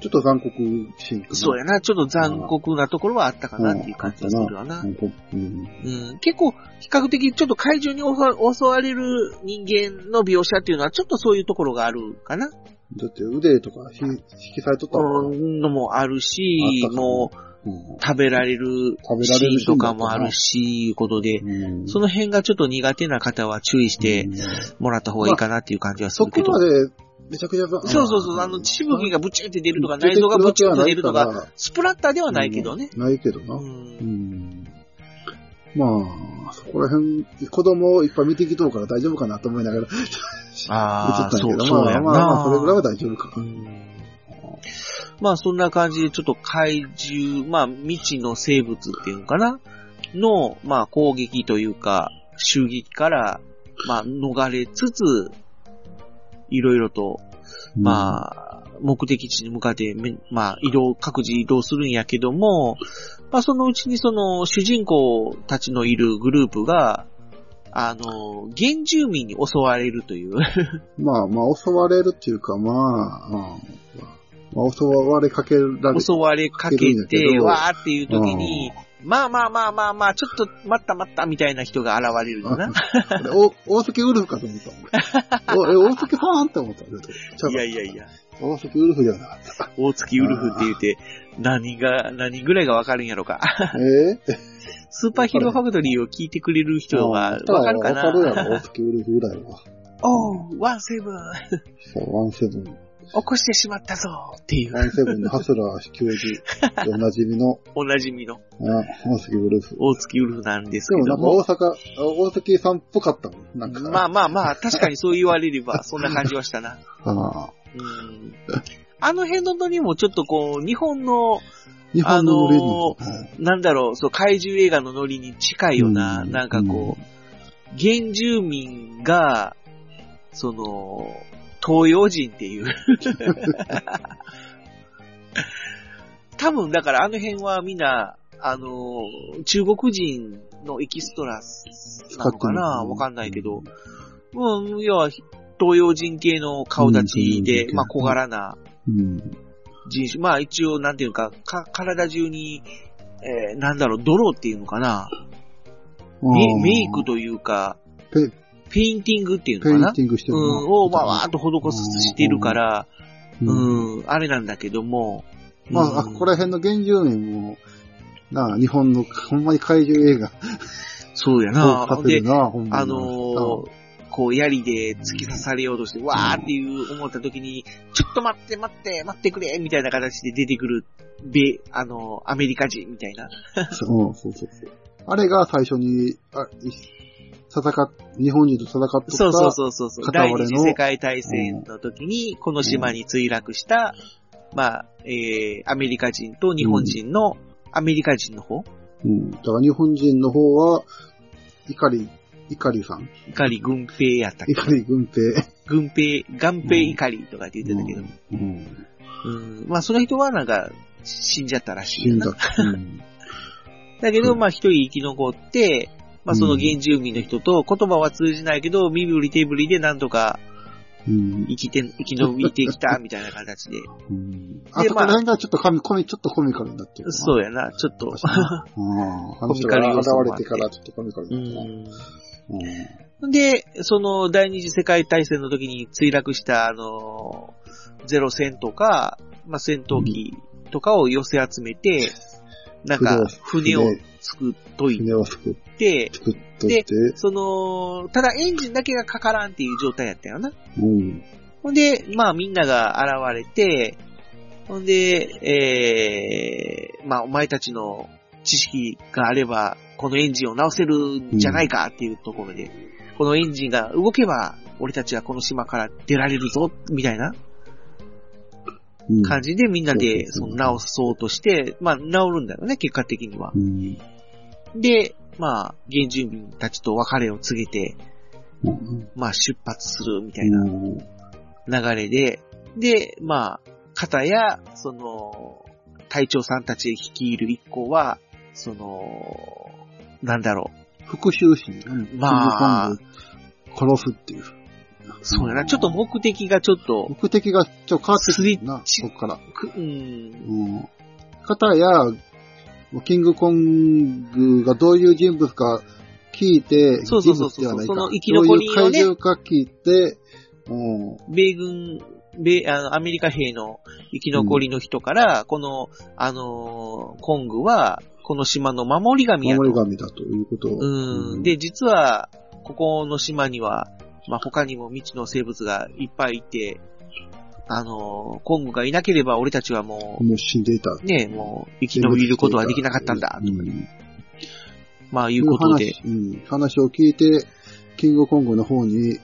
ちょっと残酷シーン。そうやな、ちょっと残酷なところはあったかなっていう感じがするわな。うんうん、結構、比較的ちょっと怪獣に襲われる人間の描写っていうのはちょっとそういうところがあるかな。だって腕とかひ引き裂いとったのもあるしもううん食べられるシーンとかもあるし、いうことで、うんその辺がちょっと苦手な方は注意してうんもらった方がいいかなっていう感じはすそるけど。こまでめちゃくちゃ、そうそうそう、あの、血しぶきがブチって出るとか、内臓がブチって出るとか、スプラッターではないけどね。うんないけどな。う。うんん。まあ、そこら辺、子供をいっぱい見てきとうから大丈夫かなと思いながら、ああ、そう、そうやんな。まあまあまあ、それぐらいは大丈夫か。まあそんな感じでちょっと怪獣、まあ未知の生物っていうのかな？の、まあ攻撃というか、襲撃から、まあ逃れつつ、いろいろと、まあ、目的地に向かって、まあ移動、各自移動するんやけども、まあそのうちにその主人公たちのいるグループが、あの、原住民に襲われるという。まあまあ、襲われるっていうか、まあ、うん。まあ、襲われかけられ襲われかけて、どわーっていう時に、まあまあまあまあまあ、ちょっと待った待ったみたいな人が現れるのな。お大関ウルフかと思った。おえ、大関さんって思ったいやいやいや、大関ウルフじゃなかった。大月ウルフって言って、何が、何ぐらいがわかるんやろか。え？スーパーヒーローファクトリーを聞いてくれる人はあわかるかわかるやなろ、大関ウルフぐらいは。おう、ワンセブン、そう、ワンセブン。起こしてしまったぞっていう、のハスラー教授でおなじみの、おなじみのあ大関ウルフ。大月ウルフなんですでもけども。なんか大阪、大関さんっぽかったもん。なんか。まあまあまあ、確かにそう言われれば、そんな感じはしたな。ああうん。あの辺のノリもちょっとこう、日本の、日本のノリの、あはいなんだろう、そう、怪獣映画のノリに近いような、うんなんかこう、原住民が、その、東洋人っていう。多分、だからあの辺はみんな、あの、中国人のエキストラなのかな？わかんないけど、うん、要は、東洋人系の顔立ちで、うんまあ小柄なうん。人種、まあ一応、なんていうか、か、体中に、えーなんだろう、泥っていうのかな？メメイクというか、ペペインティングっていうペインのかなティングしてるなうん、を、まあ、わーっと施してるから、うんうん、あれなんだけども、まあ、あうんここら辺の原住民も、なあ、日本のほんまに怪獣映画そうやをな。でさせる、な、ほんまに。あのーこう、槍で突き刺されようとして、わーっていう思った時に、ちょっと待って待って待ってくれみたいな形で出てくる、米、あのーアメリカ人みたいな。そうそうそうそう。あれが最初に、あい戦っ、日本人と戦っとった。そうそうそうそうそう。第二次世界大戦の時に、この島に墜落した、まあ、えー、アメリカ人と日本人の、アメリカ人の方？うん。だから日本人の方は、怒り、怒りさん。怒り軍兵やったっけ？怒り軍兵。軍兵、元兵怒りとかって言ってたけど。うん。うん。まあ、その人はなんか、死んじゃったらしい。死んだ。うん。だけど、うんまあ、一人生き残って、まあ、その原住民の人と言葉は通じないけど、身振り手振りでなんとかうん。生きて、生き延びてきた、みたいな形で。うん。あそこら辺がちょっっとコミ、コミ、ちょっとコミカルになってる。そうやな、ちょっと。ああの人が現れてからちょっとコミカルうになったな。ん。うん。で、その第二次世界大戦の時に墜落した、あの、ゼロ戦とか、まあ、戦闘機とかを寄せ集めて、なんか、船を作っとい船を作って、作っとって、その、ただエンジンだけがかからんっていう状態やったよな。うん。ほんで、まあみんなが現れて、ほんで、えー、まあお前たちの知識があればこのエンジンを直せるんじゃないかっていうところで、このエンジンが動けば、俺たちはこの島から出られるぞ、みたいな。うん感じでみんなで、その直そうとして、まあ治るんだよね、結果的にはう。ん。で、まあ、原住民たちと別れを告げて、うん。まあ出発するみたいなうん流れで、で、まあ、方や、その、隊長さんたち率いる一行は、その、なんだろ復讐心ね。まあ殺すっていう。う。そうやな、ちょっと目的がちょっと、目的がちょっと変わってくるな、そっから。くうん、うん。方や、キングコングがどういう人物か聞いて、そうそうそうそう人物ではないか。その生き残りをねどういう怪獣か聞いて、うん。米軍、米、あの、アメリカ兵の生き残りの人から、この、あのーコングは、この島の守り神やと。守り神だということを。うん。で、実は、ここの島には、まあ、他にも未知の生物がいっぱいいて、あのーコングがいなければ俺たちはももう死んでいた。う、ね、もう、生き延びることはできなかったんだ、とうん。まあ、いうことで。話うん。話を聞いて、キングコングの方に、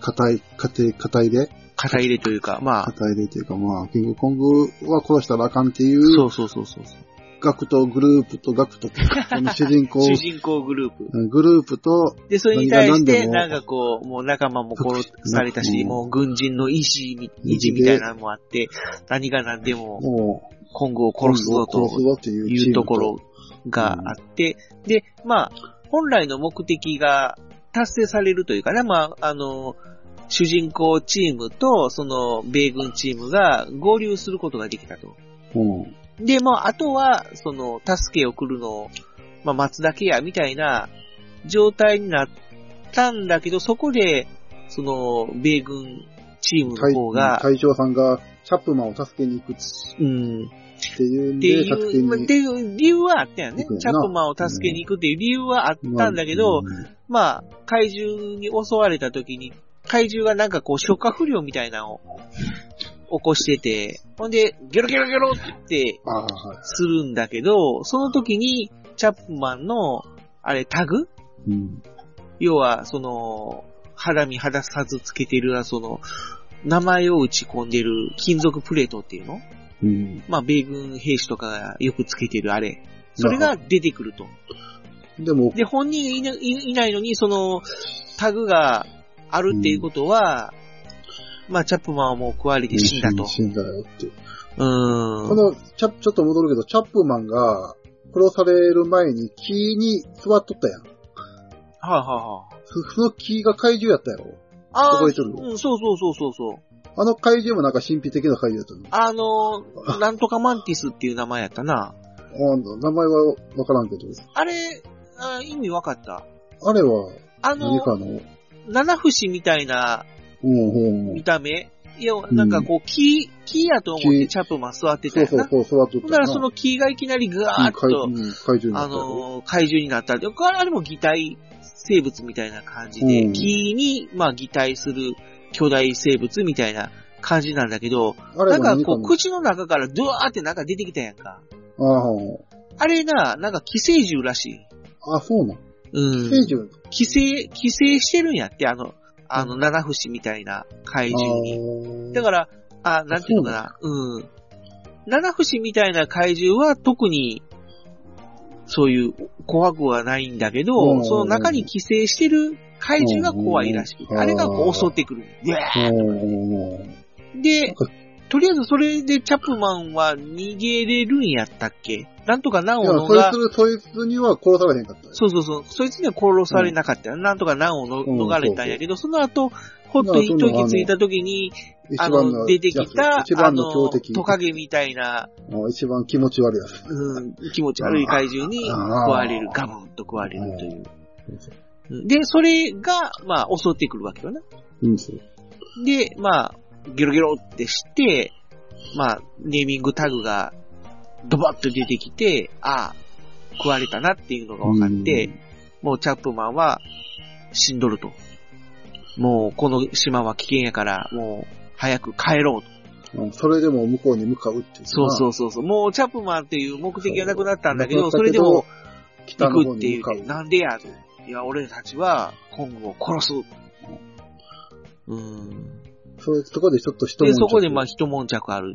硬い、硬い、硬いで、肩入れというか、まあ、硬いでというか、まあ、キングコングは殺したらあかんってい、そううそうそうそうそう。ガクトグループとガクト、この主人公、主人公グループ。グループと、で、それに対して、なんかこう、もう仲間も殺されたし、うんもう軍人の意志み、意地みたいなのもあって、何が何でも、もう、コングを殺すぞと殺すぞっていうチームいうところがあって、で、まあ、本来の目的が達成されるというかね、まあ、あの、主人公チームと、その、米軍チームが合流することができたと。うん。で、まあ、あとは、その、助けを来るのを、まあ、待つだけや、みたいな状態になったんだけど、そこで、その、米軍チームの方が、隊長さんが、チャップマンを助けに行くっうん、ていうん。っていう、まあっにていう理由はあったよね。チャップマンを助けに行くっていう理由はあったんだけど、うん。まあ、怪獣に襲われた時に、怪獣がなんかこう消化不良みたいなのを起こしてて、ほんで、ゲロゲロゲロって言って。するんだけど、その時に、チャップマンの、あれ、タグ？うん。要は、その、肌身肌さずつけてる、その、名前を打ち込んでる金属プレートっていうの？うん。まあ、米軍兵士とかがよくつけてるあれ。それが出てくると。でも、で、本人がいないいないのに、その、タグがあるっていうことは、まあ、チャップマンはもう食われて死んだと。死んだよって。うーん。この、チャップ、ちょっと戻るけど、チャップマンが殺される前に木に座っとったやん。はいはいはい。そその木が怪獣やったやろ。あ覚えてるーうん、そうそうそうそうそう。あの怪獣もなんか神秘的な怪獣やったの。あのー、なんとかマンティスっていう名前やったな。あ名前はわからんけど。あれ、あ意味わかった。あれはあの何、かの、七節みたいな見。た目？いや、なんかこう、木、木やと思って木チャップマン座ってたよな。そうそうそう、座っとったな。ほんならその木がいきなりぐわーっと、怪うん怪獣になあ。のー、怪獣になったって。あれも擬態生物みたいな感じで、うん木に、まあ擬態する巨大生物みたいな感じなんだけど、なんかこう口の中からドワーってなんか出てきたやんか。ああれな、なんか寄生獣らしい。あ、あ、そうなん？うん。聖獣？寄生、寄生してるんやって、あの、あの、七節みたいな怪獣に。にだから、あ、なんていうのかな、うん。七節みたいな怪獣は特に、そういう怖くはないんだけうど、ん。その中に寄生してる怪獣が怖いらしくて、うん。あれがこう襲ってくる。でとりあえずそれでチャップマンは逃げれるんやったっけ？なんとかナオいや、ノがそい、つ、そいつには殺されへんかったよ。そうそうそう、そいつには殺されなかったよ。なんとかナオのうん逃れたんやけど、その後、ほっと一息ついた時に、あの、出てきた、あの。トカゲみたいな、一番気持ち悪いやつ。うん、気持ち悪い怪獣に食われる、ガブンと食われるという。うんで、それが、まあ、襲ってくるわけよな。うん。で、まあ、ゲロゲロってして、まあ、ネーミングタグが、ドバッと出てきて、ああ、食われたなっていうのが分かって、もうチャップマンは死んどると。もう、この島は危険やから、もう、早く帰ろうと。うんそれでも向こうに向かうっていう。そうそうそうそう。もうチャップマンっていう目的がなくなったんだけど、それでも、行くっていう。なんでやと。いや、俺たちはコングを殺す。うん。そういうとこでちょっと一で、悶着そこでまあ一悶着ある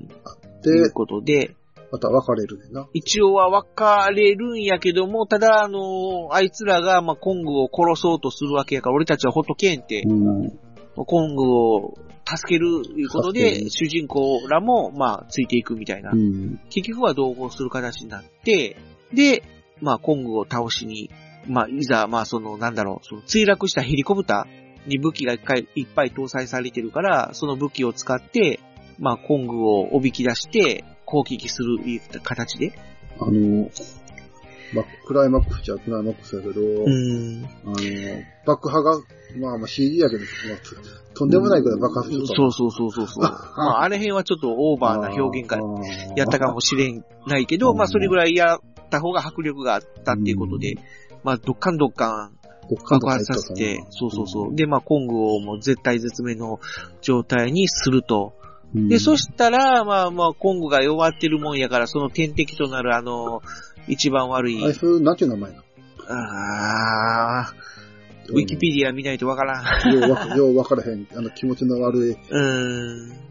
といでう、ことで、また別れるねんな。一応は別れるんやけども、ただ、あのあいつらが、まあ、コングを殺そうとするわけやから、俺たちはほっとけんって、うん。コングを助けるいうことで、助ける主人公らも、まあ、ついていくみたいなう。ん。結局は同行する形になって、で、まあ、コングを倒しに、まあ、いざ、まあ、その、なんだろう、その墜落したヘリコプターに武器がいっぱいいっぱい搭載されてるから、その武器を使って、まあ、コングをおびき出して、攻撃する形で。あの、まあ、クライマックスじゃクライマックスやけど、うん。あの、爆破が、まあまあ CG やけど、まあ、とんでもないくらい爆破すると。そうそうそうそうそう。まあ、あれ辺はちょっとオーバーな表現がやったかもしれんないけど、うんまあ、それぐらいやった方が迫力があったっていうことで、まあ、どっかんどっかん爆発させて、そうそうそう。で、まあ、コングをもう絶対絶命の状態にすると。うん。で、そしたら、まあまあ、コングが弱ってるもんやから、その天敵となるあの、一番悪いあい、つ、なんていう名前なあー、ウィキペディア見ないとわからん。ようわか、ようわからへん。あの、気持ちの悪い、うーん。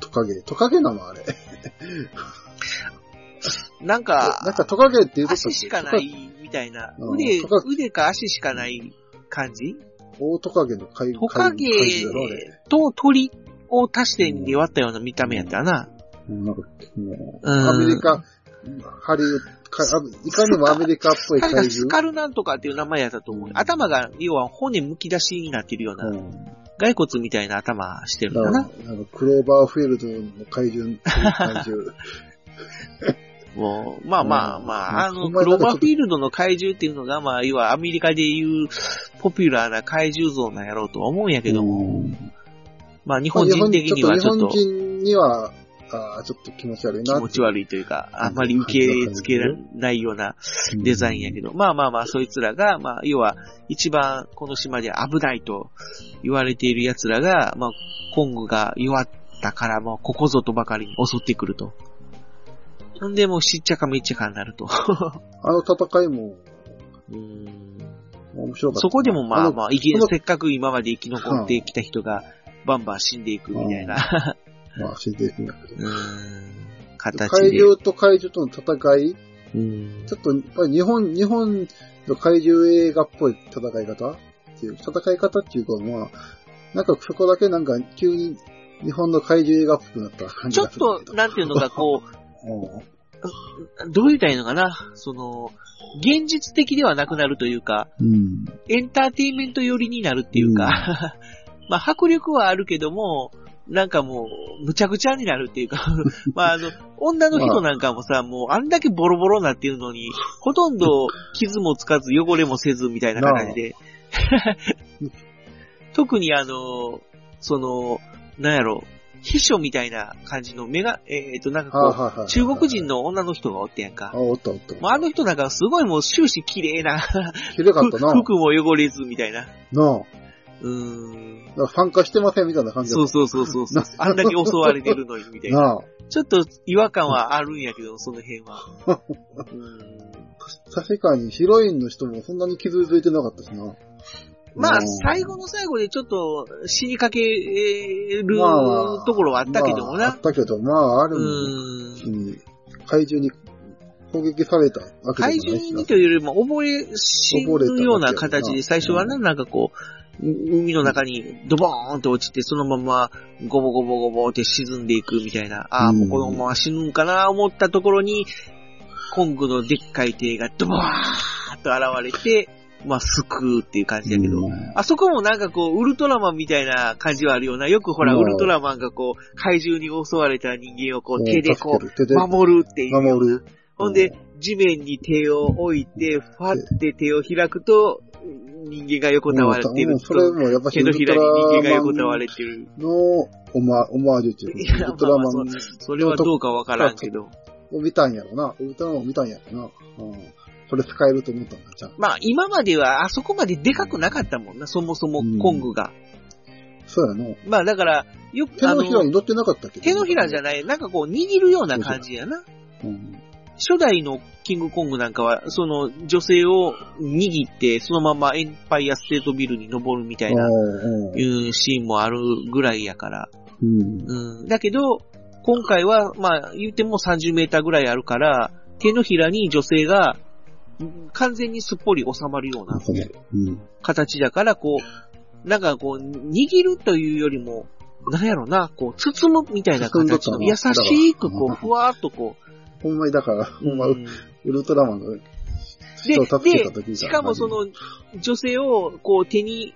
トカゲ。トカゲなのあれ。なんか、なんかトカゲって言うと足しかないみたいな。うん腕トカ、腕か足しかない感じ？大トカゲの怪トカゲ怪獣だろあれ。と鳥を足してで割ったような見た目やったな。うんなんか、もう、うんアメリカ、ハリウッドか、いかにもアメリカっぽい怪彼がス獣。カルなんとかっていう名前やったと思う。頭が、要は骨むき出しになってるような、うん。骸骨みたいな頭してるだからな。なんかクローバーフィールドの怪獣、怪獣。もう、まあまあまあ、あの、クローバーフィールドの怪獣っていうのが、まあ、要はアメリカでいうポピュラーな怪獣像なんやろうとは思うんやけども、うん。まあ日本人的にはちょっと。日本人には、あーちょっと気持ち悪いな。気持ち悪いというか、あんまり受け付けられないようなデザインやけど、まあまあまあ、そいつらが、まあ、要は、一番この島で危ないと言われている奴らが、まあ、コングが弱ったから、もうここぞとばかりに襲ってくると。ほんで、もうしっちゃかめっちゃかになると。あの戦いもうん面白かった。そこでもまあのまあ、せっかく今まで生き残ってきた人が、バンバン死んでいくみたいな、まあ、死んでいくんだけど。うん、形怪で。獣と怪獣との戦い？うんちょっと、やっぱり日本、日本の怪獣映画っぽい戦い方？っていう、戦い方っていうか、まあ、なんかそこだけなんか急に日本の怪獣映画っぽくなった感じちょっ。と、なんていうのか、こう、うんどう言ったらいいのかな？その、現実的ではなくなるというか、うん。エンターテインメント寄りになるっていうか、まあ迫力はあるけども、なんかもう、むちゃくちゃになるっていうか、まああの、女の人なんかもさ、もうあんだけボロボロになってるのに、ほとんど傷もつかず汚れもせずみたいな形で、特にあの、その、なんやろ、秘書みたいな感じの目が、えっ、と、なんかこう、はいはいはい。中国人の女の人がおってやんかあ、。おったおった。もうあの人なんかすごいもう終始綺麗な、綺麗かったな。服も汚れずみたいな。なあ。うーん。参加してませんみたいな感じそうそうそうそうそう。あんだけ襲われてるのにみたいた。な。なあ。ちょっと違和感はあるんやけど、その辺は。うーん確かにヒロインの人もそんなに傷ついてなかったしな。まあうん、最後の最後でちょっと死にかけるところはあったけどもなまああっ。たけど、まあ、あるうん。に、怪獣に攻撃されたわけ怪獣にというよりも溺れ死ぬような形で、最初はね、うんなんかこう、海の中にドボーンと落ちて、そのままゴボゴボゴボって沈んでいくみたいな、ああ、うん。もうこのまま死ぬんかな思ったところに、コングのでっかい手がドボーンと現れて、まあ、救うっていう感じだけど、うんあそこもなんかこう、ウルトラマンみたいな感じはあるような。よくほら、うんウルトラマンがこう、怪獣に襲われた人間をこう、手でこう、守るっていう。守る。ほんで、地面に手を置いて、ファって手を開くと、人間が横たわれてるうんそれと、もやっぱし手のひらに人間が横たわれれてる。のオマオマージュっていうウルトラマンそれはどうかわからんけど。を見たんやろな。ウルトラマンを見たんやろな。うん。それ使えると思ったんだ、じゃん。まあ、今まではあそこまででかくなかったもんな、そもそもコングが。そうやの。まあ、だから、よく、手のひらに乗ってなかったっけ？手のひらじゃない、なんかこう、握るような感じやな。うん。初代のキングコングなんかは、その女性を握って、そのままエンパイアステートビルに登るみたいな、うんいうシーンもあるぐらいやから。うん。うん。だけど、今回は、まあ、言っても30メーターぐらいあるから、手のひらに女性が、うん完全にすっぽり収まるような。形だから、こう、なんかこう、握るというよりも、なんやろな、こう、包むみたいな形。の、優しくこだう、ふわーっとこほんまにだから、う、ほんま、ウうんルトラマンの人を助けた時で、しかもそ、の、女性を、こう、手に、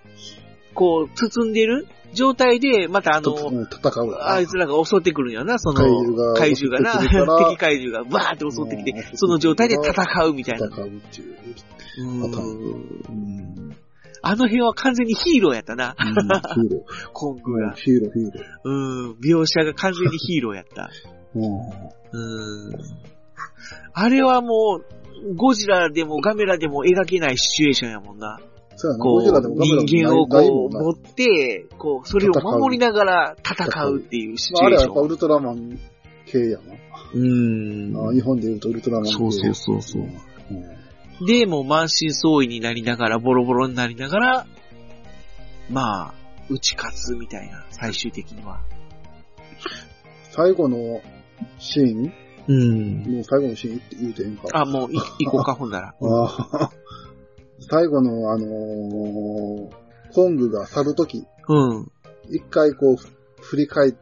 こう、包んでる状態で、またあとの、うん戦う。あいつらが襲ってくるんやな、その、怪獣がな、敵怪獣がバーって襲ってきてう、んその状態で戦うみたい戦な。うっていう。う。あの辺は完全にヒーローやったな、ヒーロ コングー。が。ヒーロー、ヒーロー。うん、描写が完全にヒーローやった。うんうん。あれはもう、ゴジラでもガメラでも描けないシチュエーションやもんな。こう、人間をこう、持って、こう、それを守りながら戦うっていうシチュエーション。やっぱウルトラマン系やうんな。あ日本で言うとウルトラマン系。そうそうそうそううん。で、もう満身創痍になりながら、ボロボロになりながら、まあ、打ち勝つみたいな、最終的には。最後のシーン？うん。もう最後のシーンって言うてええんか。あ、もうい、行こうか、ほんなら。ああ最後の、あのーコングが去るとき、うん。一回こう、振り返って、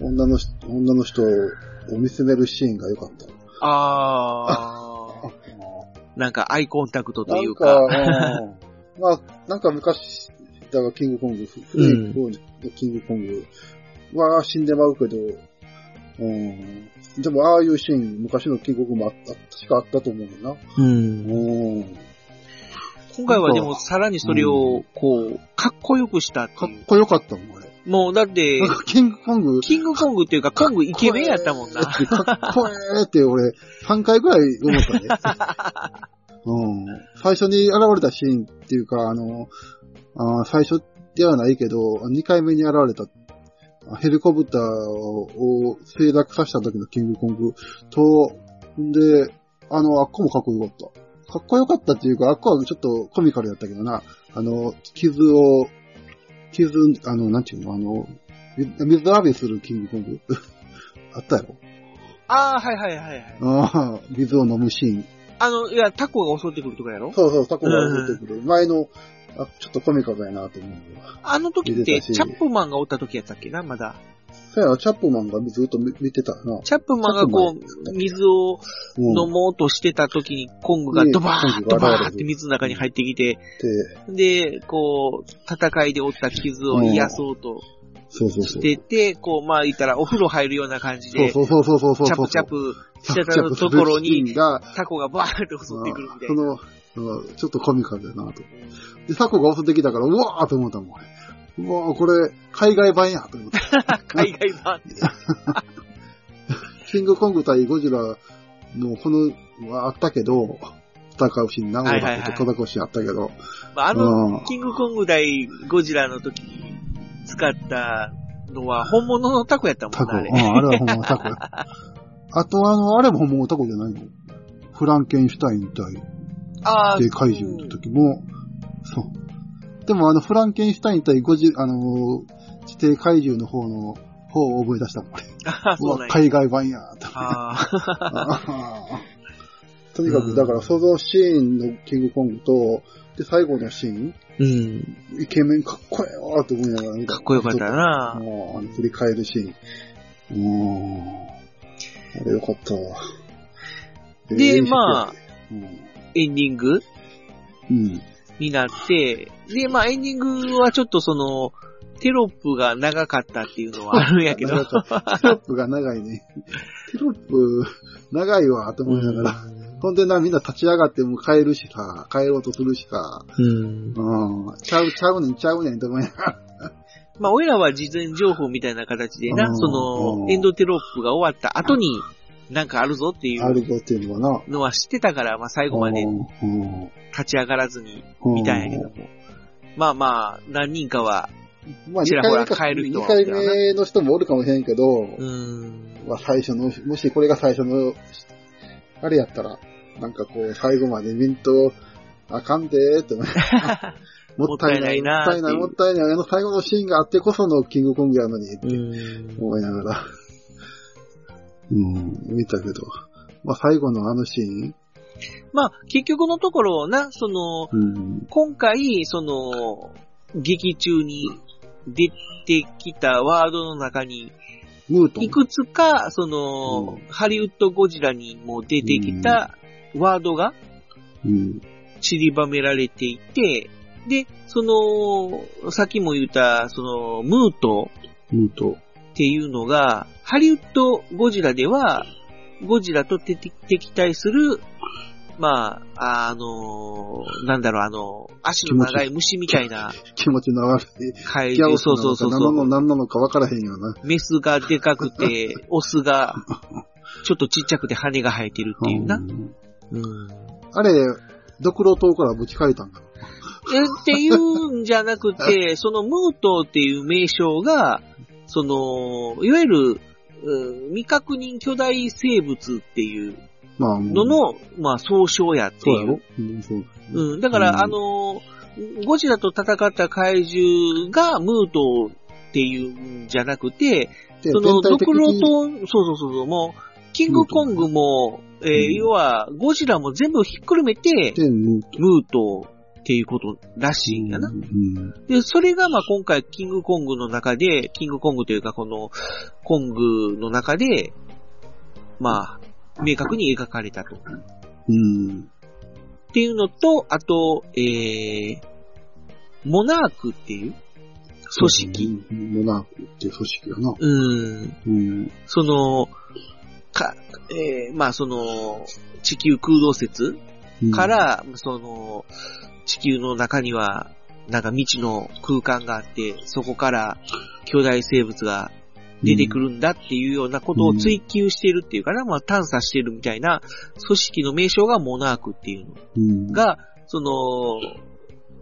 女の人、女の人を見つめるシーンが良かった。あー。なんかアイコンタクトとないんうか。か、うんまあ、なんか昔、だからキングコング、古い方のキングコングは死んでまうけど、うん。でも、ああいうシーン、昔のキングコングもあった、確かあったと思うよな。うん。うん。今回はでもさらにそれを、こう、かっこよくした。かっこよかったもん、あれ。もうだってキングコング、キングコングっていうか、コングイケメンやったもんな。かっこええって俺、3回ぐらい思ったね。うん。最初に現れたシーンっていうか、あの、あー最初ではないけど、2回目に現れた、あヘリコプターを墜落させた時のキングコングと、んで、あの、あっこもかっこよかった。かっこよかったっていうか、あっこはちょっとコミカルやったけどな、あの、傷を、傷、あの、なんていうの、あの、水水浴びするキングコング？あったやろ？ああ、はいはいはいはい。ああ、水を飲むシーン。あの、いや、タコが襲ってくるとかやろ？そうそう、タコが出てくる。前の、あ、ちょっとコミカルやなと思うわ。あの時って、チャップマンがおった時やったっけ？な、まだ。そうやな、チャップマンがずっと見見てたな。チャップマンがこう、水をうん飲もうとしてた時に、コングがねドバーッドバーって水の中に入ってきて、で、で、こう、戦いで負った傷を癒そうとそうそうそう。してて、こう、まあ言ったらお風呂入るような感じで、そうそうそうそう。チャプチャプしてたところに、タコがバーッと襲ってくるみたいな。ちょっとコミカルだなと。で、タコが襲ってきたから、うわーと思ったもん、俺。うわーこれ、海外版やと思った。海外版。キングコング対ゴジラのこの、はあったけど、戦うシーン、長はいはいはい野と戦うシーンあったけど、まあ、の、んキングコング対ゴジラの時に使ったのは本物のタコやったもタコ。んな、あれ。うん、あれは本物のタコや。あと、あの、あれも本物のタコじゃないの？フランケンシュタイン対あで怪獣の時も、そう。でもあの、フランケンシュタイン対ゴジ、あのー、地底怪獣の方の方を思い出したもん、俺。そうなんや。海外版や、と。あ とにかく、だから、そのシーンのキングコングと、で、最後のシーン、ーうん。イケメンかっこええわと思いながら。かっこよかったなもう、あの、振り返るシーン。もう、あれよかったわ。でまあ、うん。エンディング？うん。になって、で、まあエンディングはちょっとその、テロップが長かったっていうのはあるんやけど。テロップが長いね。テロップ、長いわ、と思いながら。ほんでな、みんな立ち上がってもう帰るしさ、帰ろうとするしさ、うん。うん、ちゃう、ちゃうねん、ちゃうねん、と思いながら。まあ、俺らは事前情報みたいな形でな、うんその、うんエンドテロップが終わった後に、なんかあるぞっていうあるぞっていうのはな。のは知ってたから、まあ最後までうん立ち上がらずにうん見たんやけども。まあまあ、何人かはまあ、2ちらほら帰る人は二回目の人もおるかもしれんけど、うん。まあ、最初の、もしこれが最初の、あれやったら、なんかこう、最後まで見んと、あかんでーって もったいない、もっいなもったたいない、もったいない、あの最後のシーンがあってこそのキングコングやのに、ってうん。思いながら、うん、見たけど、まあ最後のあのシーン、まあ、結局のところな、その、うん、今回、その、劇中に出てきたワードの中に。いくつか、その、うん。ハリウッドゴジラにも出てきたワードがうん、散りばめられていて、で、その、さっきも言った、その、ムート。ムート。っていうのが、ハリウッドゴジラでは、ゴジラと敵敵対する、まあ、あの、なんだろう、あの、足の長い虫みたいな 気持ちの悪い。怪獣、ギャオスそうそうそうなのか何なのそう。何なのか分からへんよな。メスがでかくて、オスが、ちょっとちっちゃくて羽が生えてるっていうな。うんうん。あれ、ドクロ島からぶち返ったんか？な。えっていうんじゃなくて、そのムートっていう名称が、その、いわゆる、うん未確認巨大生物っていうのの、まあ、総称やっていう。そう。うん。だから、うん。あのー、ゴジラと戦った怪獣がムートっていうんじゃなくて、でその、ドクロと、そうそうそうそう、もう、キングコングも、えーうん。要は、ゴジラも全部ひっくるめて、ムートっていうことらしいんやな。うん。で、それがまあ今回キングコングの中で、キングコングというかこのコングの中で、まあ、明確に描かれたと。うん。っていうのと、あと、えー、モナークっていう組織。うん。モナークっていう組織やな。うん。うん。その、か、えー、まあその、地球空洞説うんか、ら、その、地球の中には、なんか未知の空間があって、そこから巨大生物が出てくるんだっていうようなことを追求しているっていうかな、まあ探査しているみたいな組織の名称がモナークっていうのうん、が、その、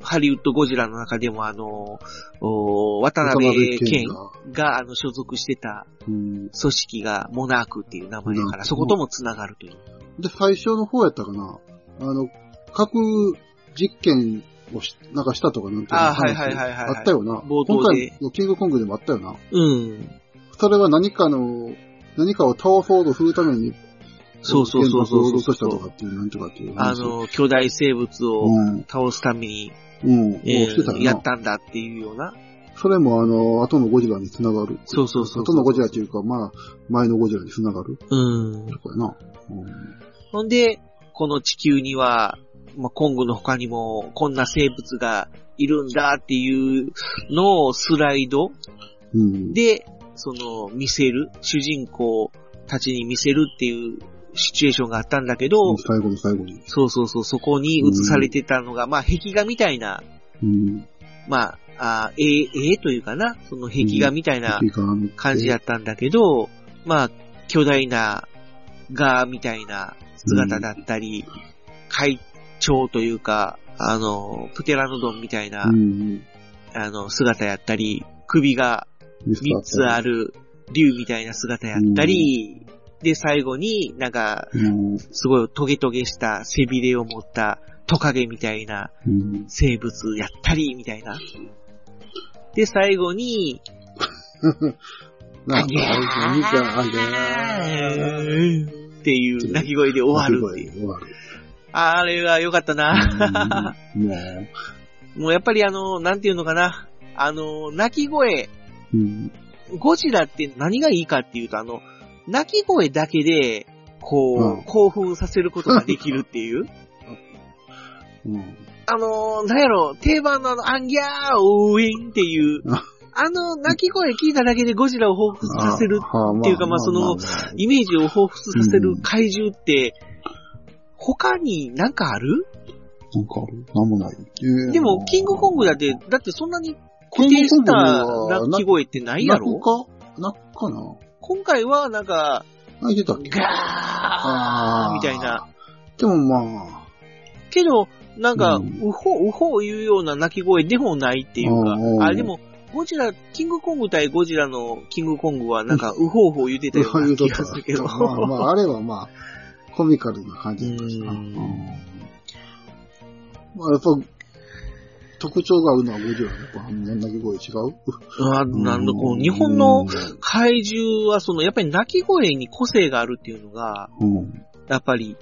ハリウッドゴジラの中でもあの、お渡渡辺辺謙謙が、があの所属してたうん。組織がモナークっていう名前だから、そことも繋がるという。で、最初の方やったかな。あの、核実験をし、なんかしたとかなんていうあ話はいはいはいはいはいあったよな。冒頭で今回のキングコングでもあったよな。うん。それは何かの、何かを倒そうとするために、そうそうそうそう原爆を落としたとかっていう、なんとかっていうあ話。の、巨大生物をうん。倒すために、うん。えしてたよなーやったんだっていうような。それもあの、後のゴジラに繋がる。そうそうそう後のゴジラっていうか、まあ、前のゴジラに繋がる。うん。とかやな。うん。ほんで、この地球には、まあ、コングの他にも、こんな生物がいるんだっていうのをスライドうん。で、その、見せる、主人公たちに見せるっていうシチュエーションがあったんだけど、最後の最後に。そうそうそう、そこに映されてたのが、まあ、壁画みたいな、うん。まあ、あ絵、絵というかな、その壁画みたいな感じやったんだけど、まあ、巨大なガーみたいな姿だったり、会長というか、あの、プテラノドンみたいな、うん。あの、姿やったり、首がミスター3つある竜みたいな姿やったり、で、最後になんか、うん。すごいトゲトゲした背びれを持ったトカゲみたいなうん。生物やったり、みたいな。で、最後に、なんか、ギャーっていう鳴き声で終わるっていう。あれは良かったな。うんももうやっぱりあの、なんていうのかな。あの、鳴き声、う、うん。ゴジラって何がいいかっていうと、あの、鳴き声だけで、こう、うん興奮させることができるっていう。うん。あの、なんやろ、定番のあの、アンギャーオーインっていうあ、あの、鳴き声聞いただけでゴジラを彷彿させるっっていうかまあそのイメージを彷彿させる怪獣って、他になんかある？なんかある？なんもない。えー。でも、キングコングだって、だってそんなに固定した鳴き声ってないやろ？泣くか？泣くかな？今回はなんか、泣いてたっけ？ガーみたいな。。でもまあ、けど、なんか、うほうほう言うような鳴き声でもないっていうかあ、でも、ゴジラ、キングコング対ゴジラのキングコングはなんか、ウホウホ言ってたような気がするけど。まあまあ、あれはまあ、コミカルな感じだったしな。ううんんまあ、やっぱ、特徴があるのはゴジラやっぱ、あの鳴き声違う？あなんだ、こう、日本の怪獣は、その、やっぱり鳴き声に個性があるっていうのが、うん。やっぱり、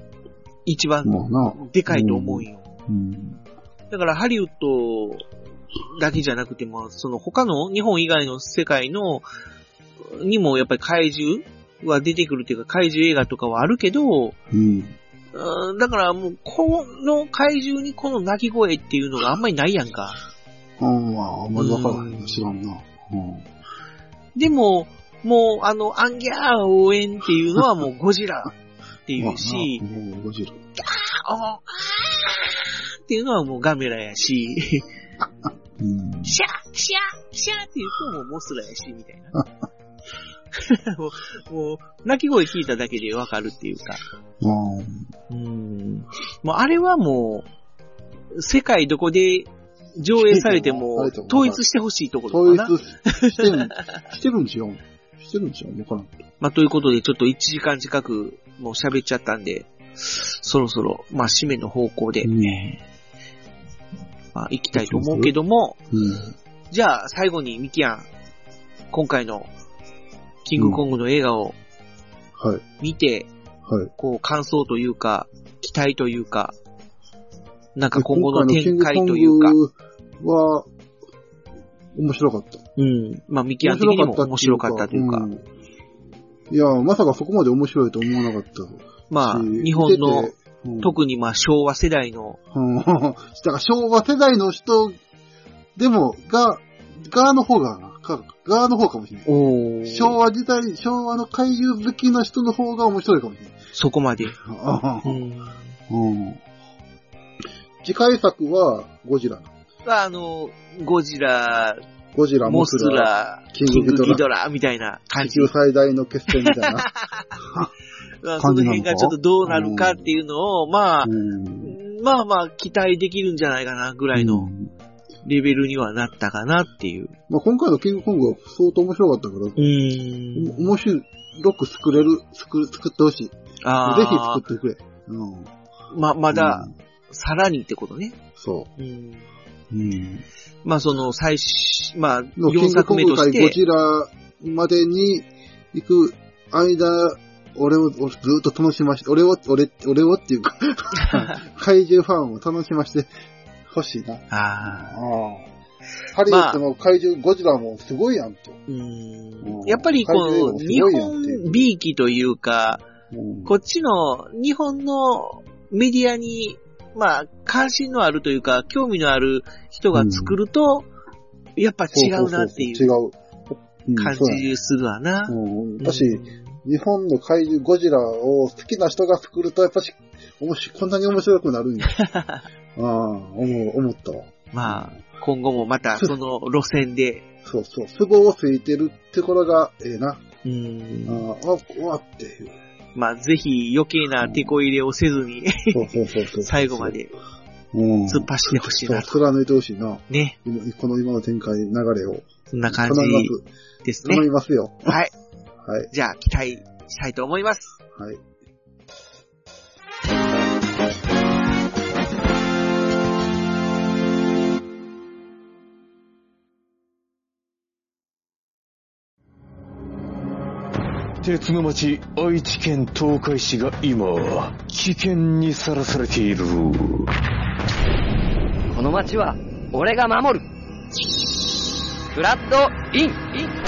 一番。でかいと思うよ。うん。だから、ハリウッドだけじゃなくても、その他の日本以外の世界の、にもやっぱり怪獣は出てくるっていうか、怪獣映画とかはあるけど、うん。うんだからもう、この怪獣にこの鳴き声っていうのがあんまりないやんか。うん、まあ、あんまりわからへうんん。知らんな。うん。でも、もう、あの、アンギャー応援っていうのはもうゴジラっていうし、もうゴジラ。あーあーっていうのはもうガメラやし、うん。シャーシャーシャーっていうともうモスラやし、みたいな。もう、もう、鳴き声聞いただけでわかるっていうか。まあ、うん。もうあれはもう、世界どこで上映されても統一してほしいところ統かな。一してる、してるんちゃう？んしてるんちゃう？わからん。まあ、ということで、ちょっと1時間近くもう喋っちゃったんで、そろそろ、まあ、締めの方向で、うんまあ、行きたいと思うけども、うん。じゃあ、最後にミキアン、今回の、キングコングの映画をはい。見て、はい。こう、感想というか、期待というか、なんか今後の展開というか、は、面白かった。うん。まあ、ミキアン的にも面白かったというか、んいや、まさかそこまで面白いと思わなかったし。まあ、日本の、うん特にまあ、昭和世代の、うん だから昭和世代の人でも、が、側の方が側の方かもしれない。お昭和時代、昭和の怪獣好きな人の方が面白いかもしれない。そこまで。次回作は、ゴジラ。まあ、あの、ゴジラ、ゴジラ、モスラ、ラ、キキングングギドラギドラみたいな感じ地球。最大の決戦みたいな。まあその辺がちょっとどうなるかっていうのを、まあ、うんまあまあ、期待できるんじゃないかな、ぐらいのうんレベルにはなったかなっていう。まあ、今回のキングコングは相当面白かったから、うーん。面白く作れる、作る、作ってほしい。ぜあひあ作ってくれ。うん。ま、まだう、んさらにってことね。そうん。う。うん。まあ、その、最初、まあ、のキン4グコング作目として、対ゴジラまでに行く間、俺を、俺ずっと楽しまして、俺を、俺、俺をっていうか、怪獣ファンを楽しましてほしいな。ああ、ハリウッドの怪獣、ゴジラもすごいやんと。ううんん。やっぱりこの、怪日本びいきというか、うんこっちの日本のメディアに、まあ、関心のあるというか、興味のある人が作ると、やっぱ違うなっていそう違う。うん感じするわな。うん。だし、日本の怪獣ゴジラを好きな人が作ると、やっぱし、おもしこんなに面白くなるんや。ああ、思う、思ったわ。まあ、今後もまたその路線で、そうそう、ツボをついてるってころがええな。うんああ、あ、うわっていう。まあ、ぜひ余計な手こ入れをせずに、そうそうそうそう。最後までうん。突っ走ってほしいな貫いてほしいな。ね。今この今の展開、流れを。そんな感じ。ですね頼。みますよ。はい。はい。じゃあ、期待したいと思います。はい。鉄の町愛知県東海市が今危険にさらされているこの街は俺が守るフラッドイン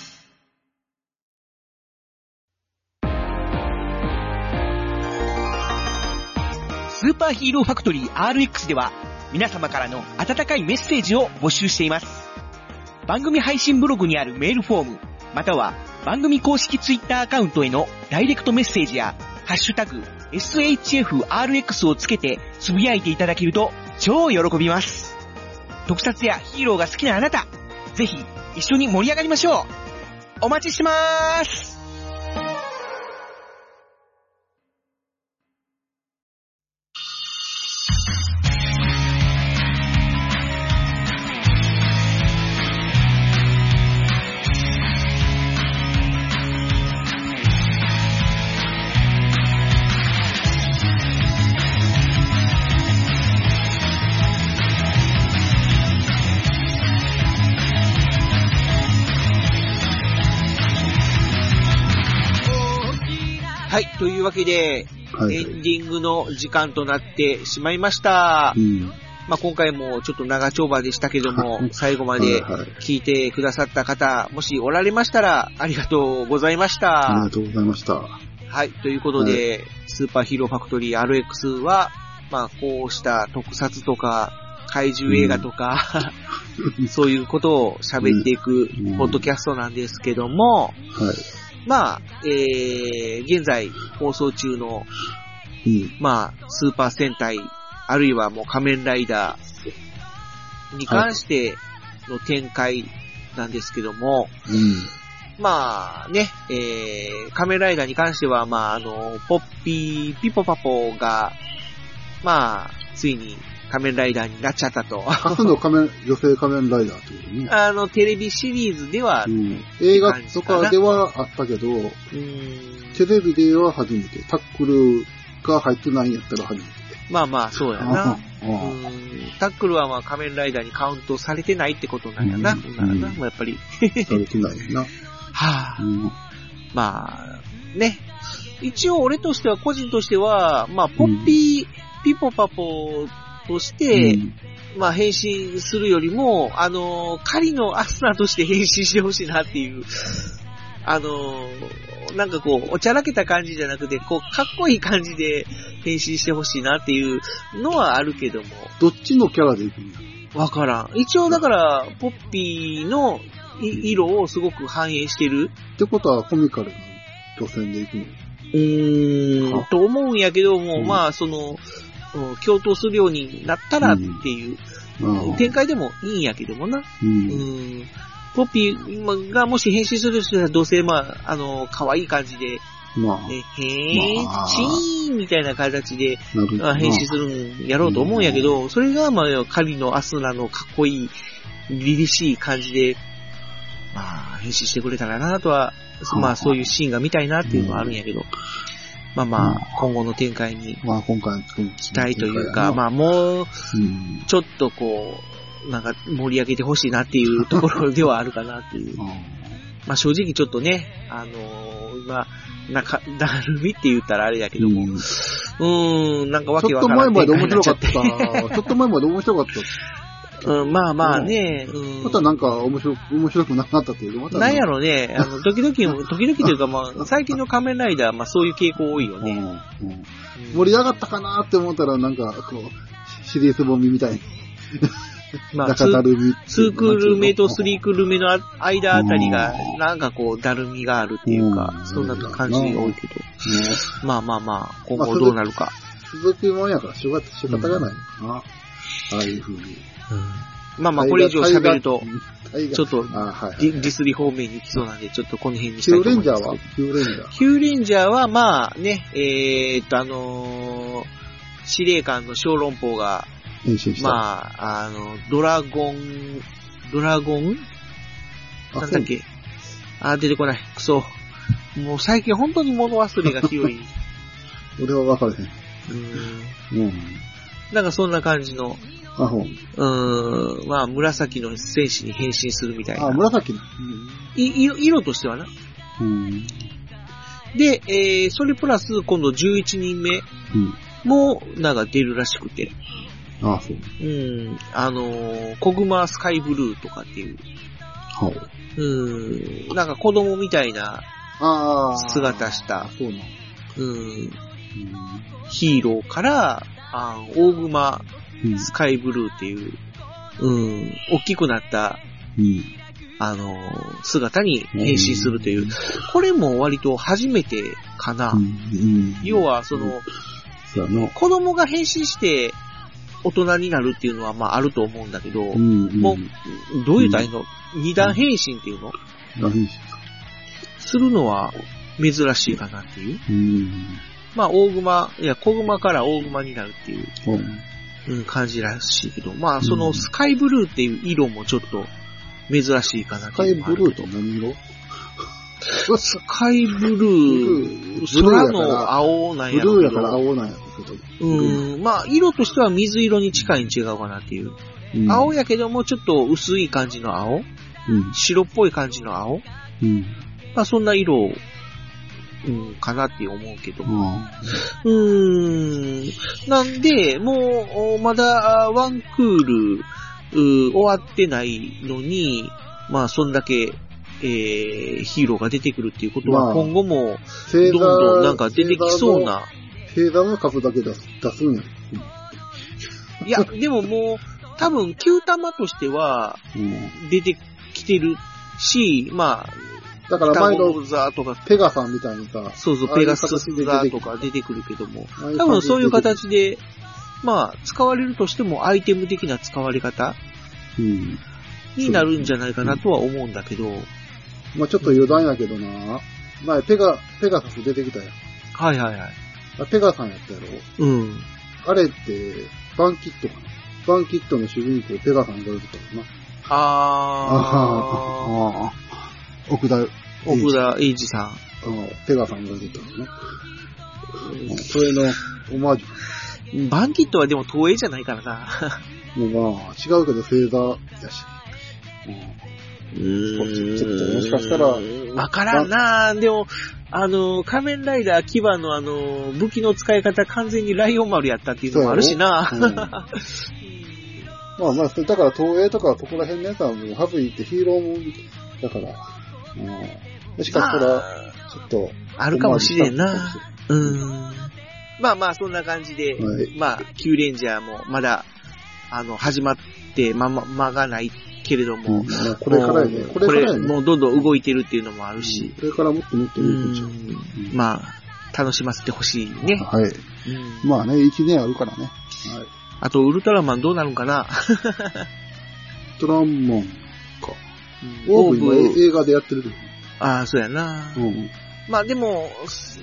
スーパーヒーローファクトリー RX では皆様からの温かいメッセージを募集しています。番組配信ブログにあるメールフォーム、または番組公式ツイッターアカウントへのダイレクトメッセージや、ハッシュタグ、SHFRX をつけてつぶやいていただけると超喜びます。特撮やヒーローが好きなあなた、ぜひ一緒に盛り上がりましょうお待ちしてまーすわけで、はい。エンディングの時間となってしまいましたう。ん。まあ、今回もちょっと長丁場でしたけどもは、い最後まはいではい。聞いてくださった方、もしおられましたら、ありがとうございましありがた。とうございました。はい、ということで、スーパーヒーローファクトリー RX は、まあ、こうした特撮とか、怪獣映画とか、そういうことを喋っていくうんポッドキャストなんですけども、はい。まあ、えー、現在放送中の、うん。まあ、スーパー戦隊、あるいはもう仮面ライダーに関しての展開なんですけども、うん。まあね、えー、仮面ライダーに関しては、まああの、ポッピー、ピポパポが、まあ、ついに仮面ライダーになっちゃったと。初の仮面、女性仮面ライダーってことね。あの、テレビシリーズでは、う。うん映画とかではあったけど、テレビでは初めて。タックルが入ってないんやったら初めて。まあまあ、そうやな。タックルはまあ仮面ライダーにカウントされてないってことなんやな。うんならな、やっぱり。あ、されてないな。はあう、ん。まあ、ね。一応俺としては、個人としては、まあ、ポッピー、ピポパポとして、うん。まあ、変身するよりも、あのー、狩りのアスナとして変身してほしいなっていう、あのー、なんかこう、おちゃらけた感じじゃなくて、こう、かっこいい感じで変身してほしいなっていうのはあるけども、どっちのキャラでいくんやわからん。一応だから、ポッピーのい色をすごく反映してる。ってことはコミカルな路線でいくの？うーんあ、と思うんやけども、うん。まあ、その、うん共闘するようになったらっていう、展開でもいいんやけどもな。う。うんん。ポッピーがもし変身するとしたら、どうせ、まあ、あの、可愛い感じで、まあ、ね、へーまあチーンみたいな形で、変身するんやろうと思うんやけど、それが、まあ、狩りのアスナのかっこいい、凛々しい感じで、まあ、変身してくれたらなとは、まあ、そういうシーンが見たいなっていうのはあるんやけど、まあまあ、今後の展開にまあ今回、期待というか、まあもう、うん。ちょっとこう、なんか盛り上げてほしいなっていう ところではあるかなっていう。あまあ正直ちょっとね、あのー今、なんか、だるみって言ったらあれだけども、うんうーん、なんかわちょっとけわからん前まで面白かった。ちょっと前まで面白かった。うん、まあまあね、うん。またなんか面白く、面白くなくなったっていうか、またなんやろね、あの、時々、時々というかまあ、最近の仮面ライダー、まあそういう傾向多いよね。うんうんうん盛り上がったかなって思ったら、なんか、こう、シリーズボミみたいに、まあ、中だるみ。2クール目と3クール目の間あたりがう、んなんかこう、だるみがあるっていうかう、んそんな感じが多いけど。ねまあまあまあ、今まあ後どうなるか。続きもんやから仕方仕方がないのかな。ああいう風に。まあまあ、これ以上喋ると、ちちょっと、ディスリ方面に行きそうなんで、ちょっとこの辺にしたいとレンジャーは思いますけど。キューレンジャー。ヒューレンジャーは、まあね、えーっと、あのー司令官の小籠包が。まあ、あの、ドラゴン、ドラゴン？あなんだっけ？あ、出てこない。クソ。もう最近本当に物忘れがひどい。俺は分からへん。うーん。うん。なんかそんな感じの、あ、ほん。うーん、まあ、紫の戦士に変身するみたいあ、な。紫。い色色としてはな。うん。で、えー、それプラス今度11人目うん。も、なんか出るらしくて。あ、そう。うん、あのー、コグマスカイブルーとかっていう、はうん、なんか子供みたいな、ああ。姿したそうなん。うん、ヒーローから、あ大熊うん。スカイブルーっていう、うん、大きくなった、うん。あの、姿に変身するという、これも割と初めてかな。うん。うん。要は、その。子供が変身して大人になるっていうのはまああると思うんだけど、うん。うんもう、どういうたらいいの、二段変身っていうの？何するのは珍しいかなっていう。うん。まあ、大熊、いや、小熊から大熊になるっていう、うん。うん、感じらしいけど、まあ、そのスカイブルーっていう色もちょっと珍しいかなスカイブルーと。何色？スカイブルブー、空の青なんブやろうけルーやからど、青なんやけど。うん、まあ、色としては水色に近いに違うかなっていう。うん。青やけども、ちょっと薄い感じの青？うん。白っぽい感じの青？うん。まあ、そんな色、うん、かなって思うけども。あうーん。なんで、もう、まだワンクール、うー終わってないのに、まあ、そんだけ、えー、ヒーローが出てくるっていうことは、まあ今後も、どんどんなんか出てきそう。な。星座の数だけ出す、出すんや。いや、でももう、多分、旧玉としては、うん。出てきてるし、まあ、だから前の双子の座とか、ペガさんみたいにさ、そうそう、ペガス形で座出てくるとか出てくるけども、多分そういう形で、まあ、使われるとしてもアイテム的な使われ方。になるんじゃないかなとは思うんだけど、まあちょっと余談やけどな。前、ペガ、ペガサス出てきたやん。はいはいはい。あペガさんやったやろうん。あれって、バンキットかなバンキットの主人公、ペガさんが出てたよな。あああ。奥田、ー、奥田英二さん。あペガさんが出てたよな。それのオマージバンキットはでも東映じゃないからな。うまあ、違うけど星座やし。うんちょっともしかしたらわからんなでも、あの、仮面ライダー牙のあの、武器の使い方完全にライオン丸やったっていうのもあるしな。そうんまあまあ、それだから東映とかそこら辺のやつはもう省いてヒーローもんだから。うん。もしかしたら、ちょっと。あるかもしれんな。うん。まあまあ、そんな感じで、はいまあ、キューレンジャーもまだ、あの、始まって、ま、ま、間がないけれどれも。うんまあこれからやね。これからやね。もうどんどん動いてるっていうのもあるし、これからもっともっとう動くんちゃう。ん、まあ、楽しませてほしいね。はい。うんまあね、1年あるからね。はい。あと、ウルトラマンどうなるんかな トランモンか。うんオーブ今映画でやってる。ああ、そうやな。うん。まあでも、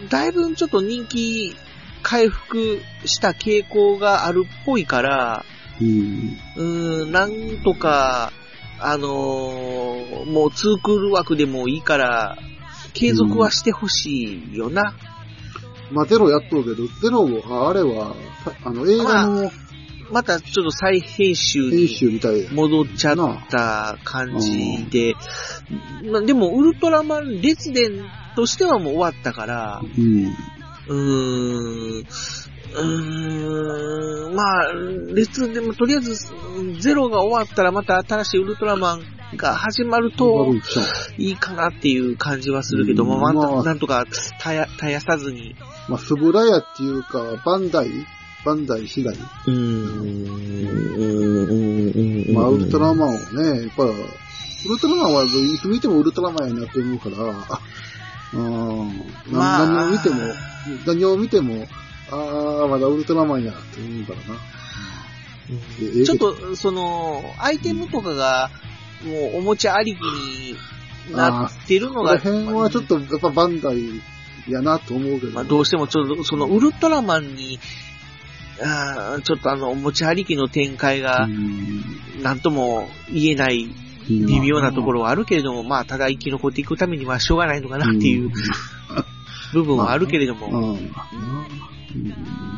だいぶちょっと人気回復した傾向があるっぽいから、うん。うーん、なんとか、あのーもうツークール枠でもいいから、継続はしてほしいよな。まあ、ゼロやっとるけど、ゼロを、ああれは、さあの、映画のまたちょっと再編集編に集みたいや。戻っちゃった感じで、まあでもウルトラマン列伝としてはもう終わったから、うん。うーん、うーん、まあ、列伝もとりあえずゼロが終わったらまた新しいウルトラマンが始まる悪といいいかなっていう感じはするけども、うんまあまあ、なんとかたや絶やさずに、まあ、スブラヤっていうか、バンダイバンダイ次第。うーん、まあ、ウルトラマンをね、やっぱ、ウルトラマンはいつ見てもウルトラマンやなって思うから、あうん、あ何を見ても、何を見ても、ああ、まだウルトラマンやって思うからな。ええちょっと、その、アイテムとかが、もうおもちゃありきになってるのが、この辺はちょっとやっぱバンダイやなと思うけど。まあ、どうしてもちょっと、そのウルトラマンに、あーちょっとあの、おもちゃありきの展開がう、ん。なんとも言えない微妙なところはあるけれども、まあ、ただ生き残っていくためにはしょうがないのかなっていう 部分はあるけれども、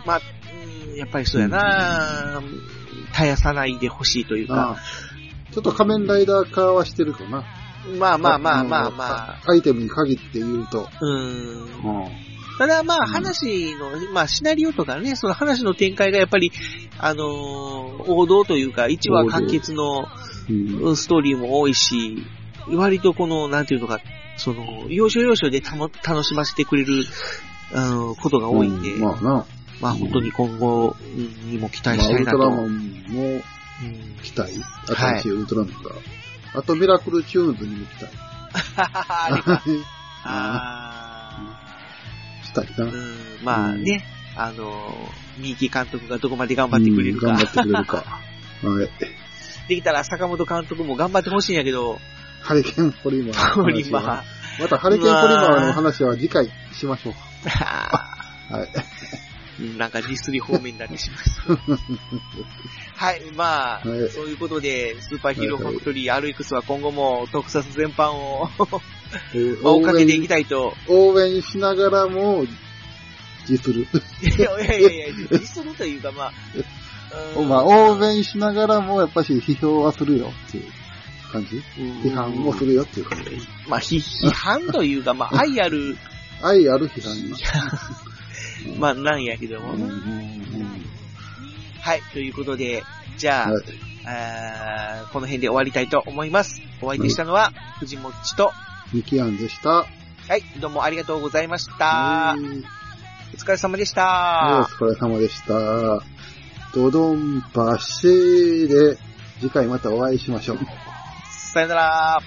まあ、うんやっぱりそうやな、絶やさないでほしいというか、あちょっと仮面ライダー化はしてるかな。まあまあまあまあまあ、アイテムに限って言うと。うん。うんただまあ話の、まあシナリオとかね、その話の展開がやっぱり、あのー王道というか、1話完結のうんうんストーリーも多いし、割とこの、なんていうのか、その、要所要所でたも楽しませてくれる、うん、ことが多いんで、うんまあな。まあ本当に今後にも期待まあ、したいなと。ウルトラマンもうん期待新しいウルトラマンが。あとミラクルチューンズにも行きたい。あ。あしたいな。ーうん、まあね、あの、三池監督がどこまで頑張ってくれるか。うん頑張ってくれるか。はい。できたら坂本監督も頑張ってほしいんやけど、ハリケーンポリマー。ポリマー。またハリケーンポリマーの話は次回しましょう。あはい。ーなんかディスり方面になってしまいそう。はい、まあ、はいそういうことで、スーパーヒーローファクトリー RX は今後も特撮全般をえー追っかけていき応たいと。援応援しながらも、自する。いやいやいやいや、ディスるというかまあ、うんまあ、応援しながらも、やっぱし批評はするよっていう感じうん批判もするよっていう感じ。まあ、批批判というか、まあ、愛ある、愛ある批判な。まあ、なんやけどもはい、ということで、じゃあ、はいあーこの辺で終わりたいと思います。お相手したのは、藤もっちと、ミキアンでした。はい、どうもありがとうございました。はいお疲れ様でしおた。疲れ様でした。ドドンパシーで、次回またお会いしましょう。さよなら。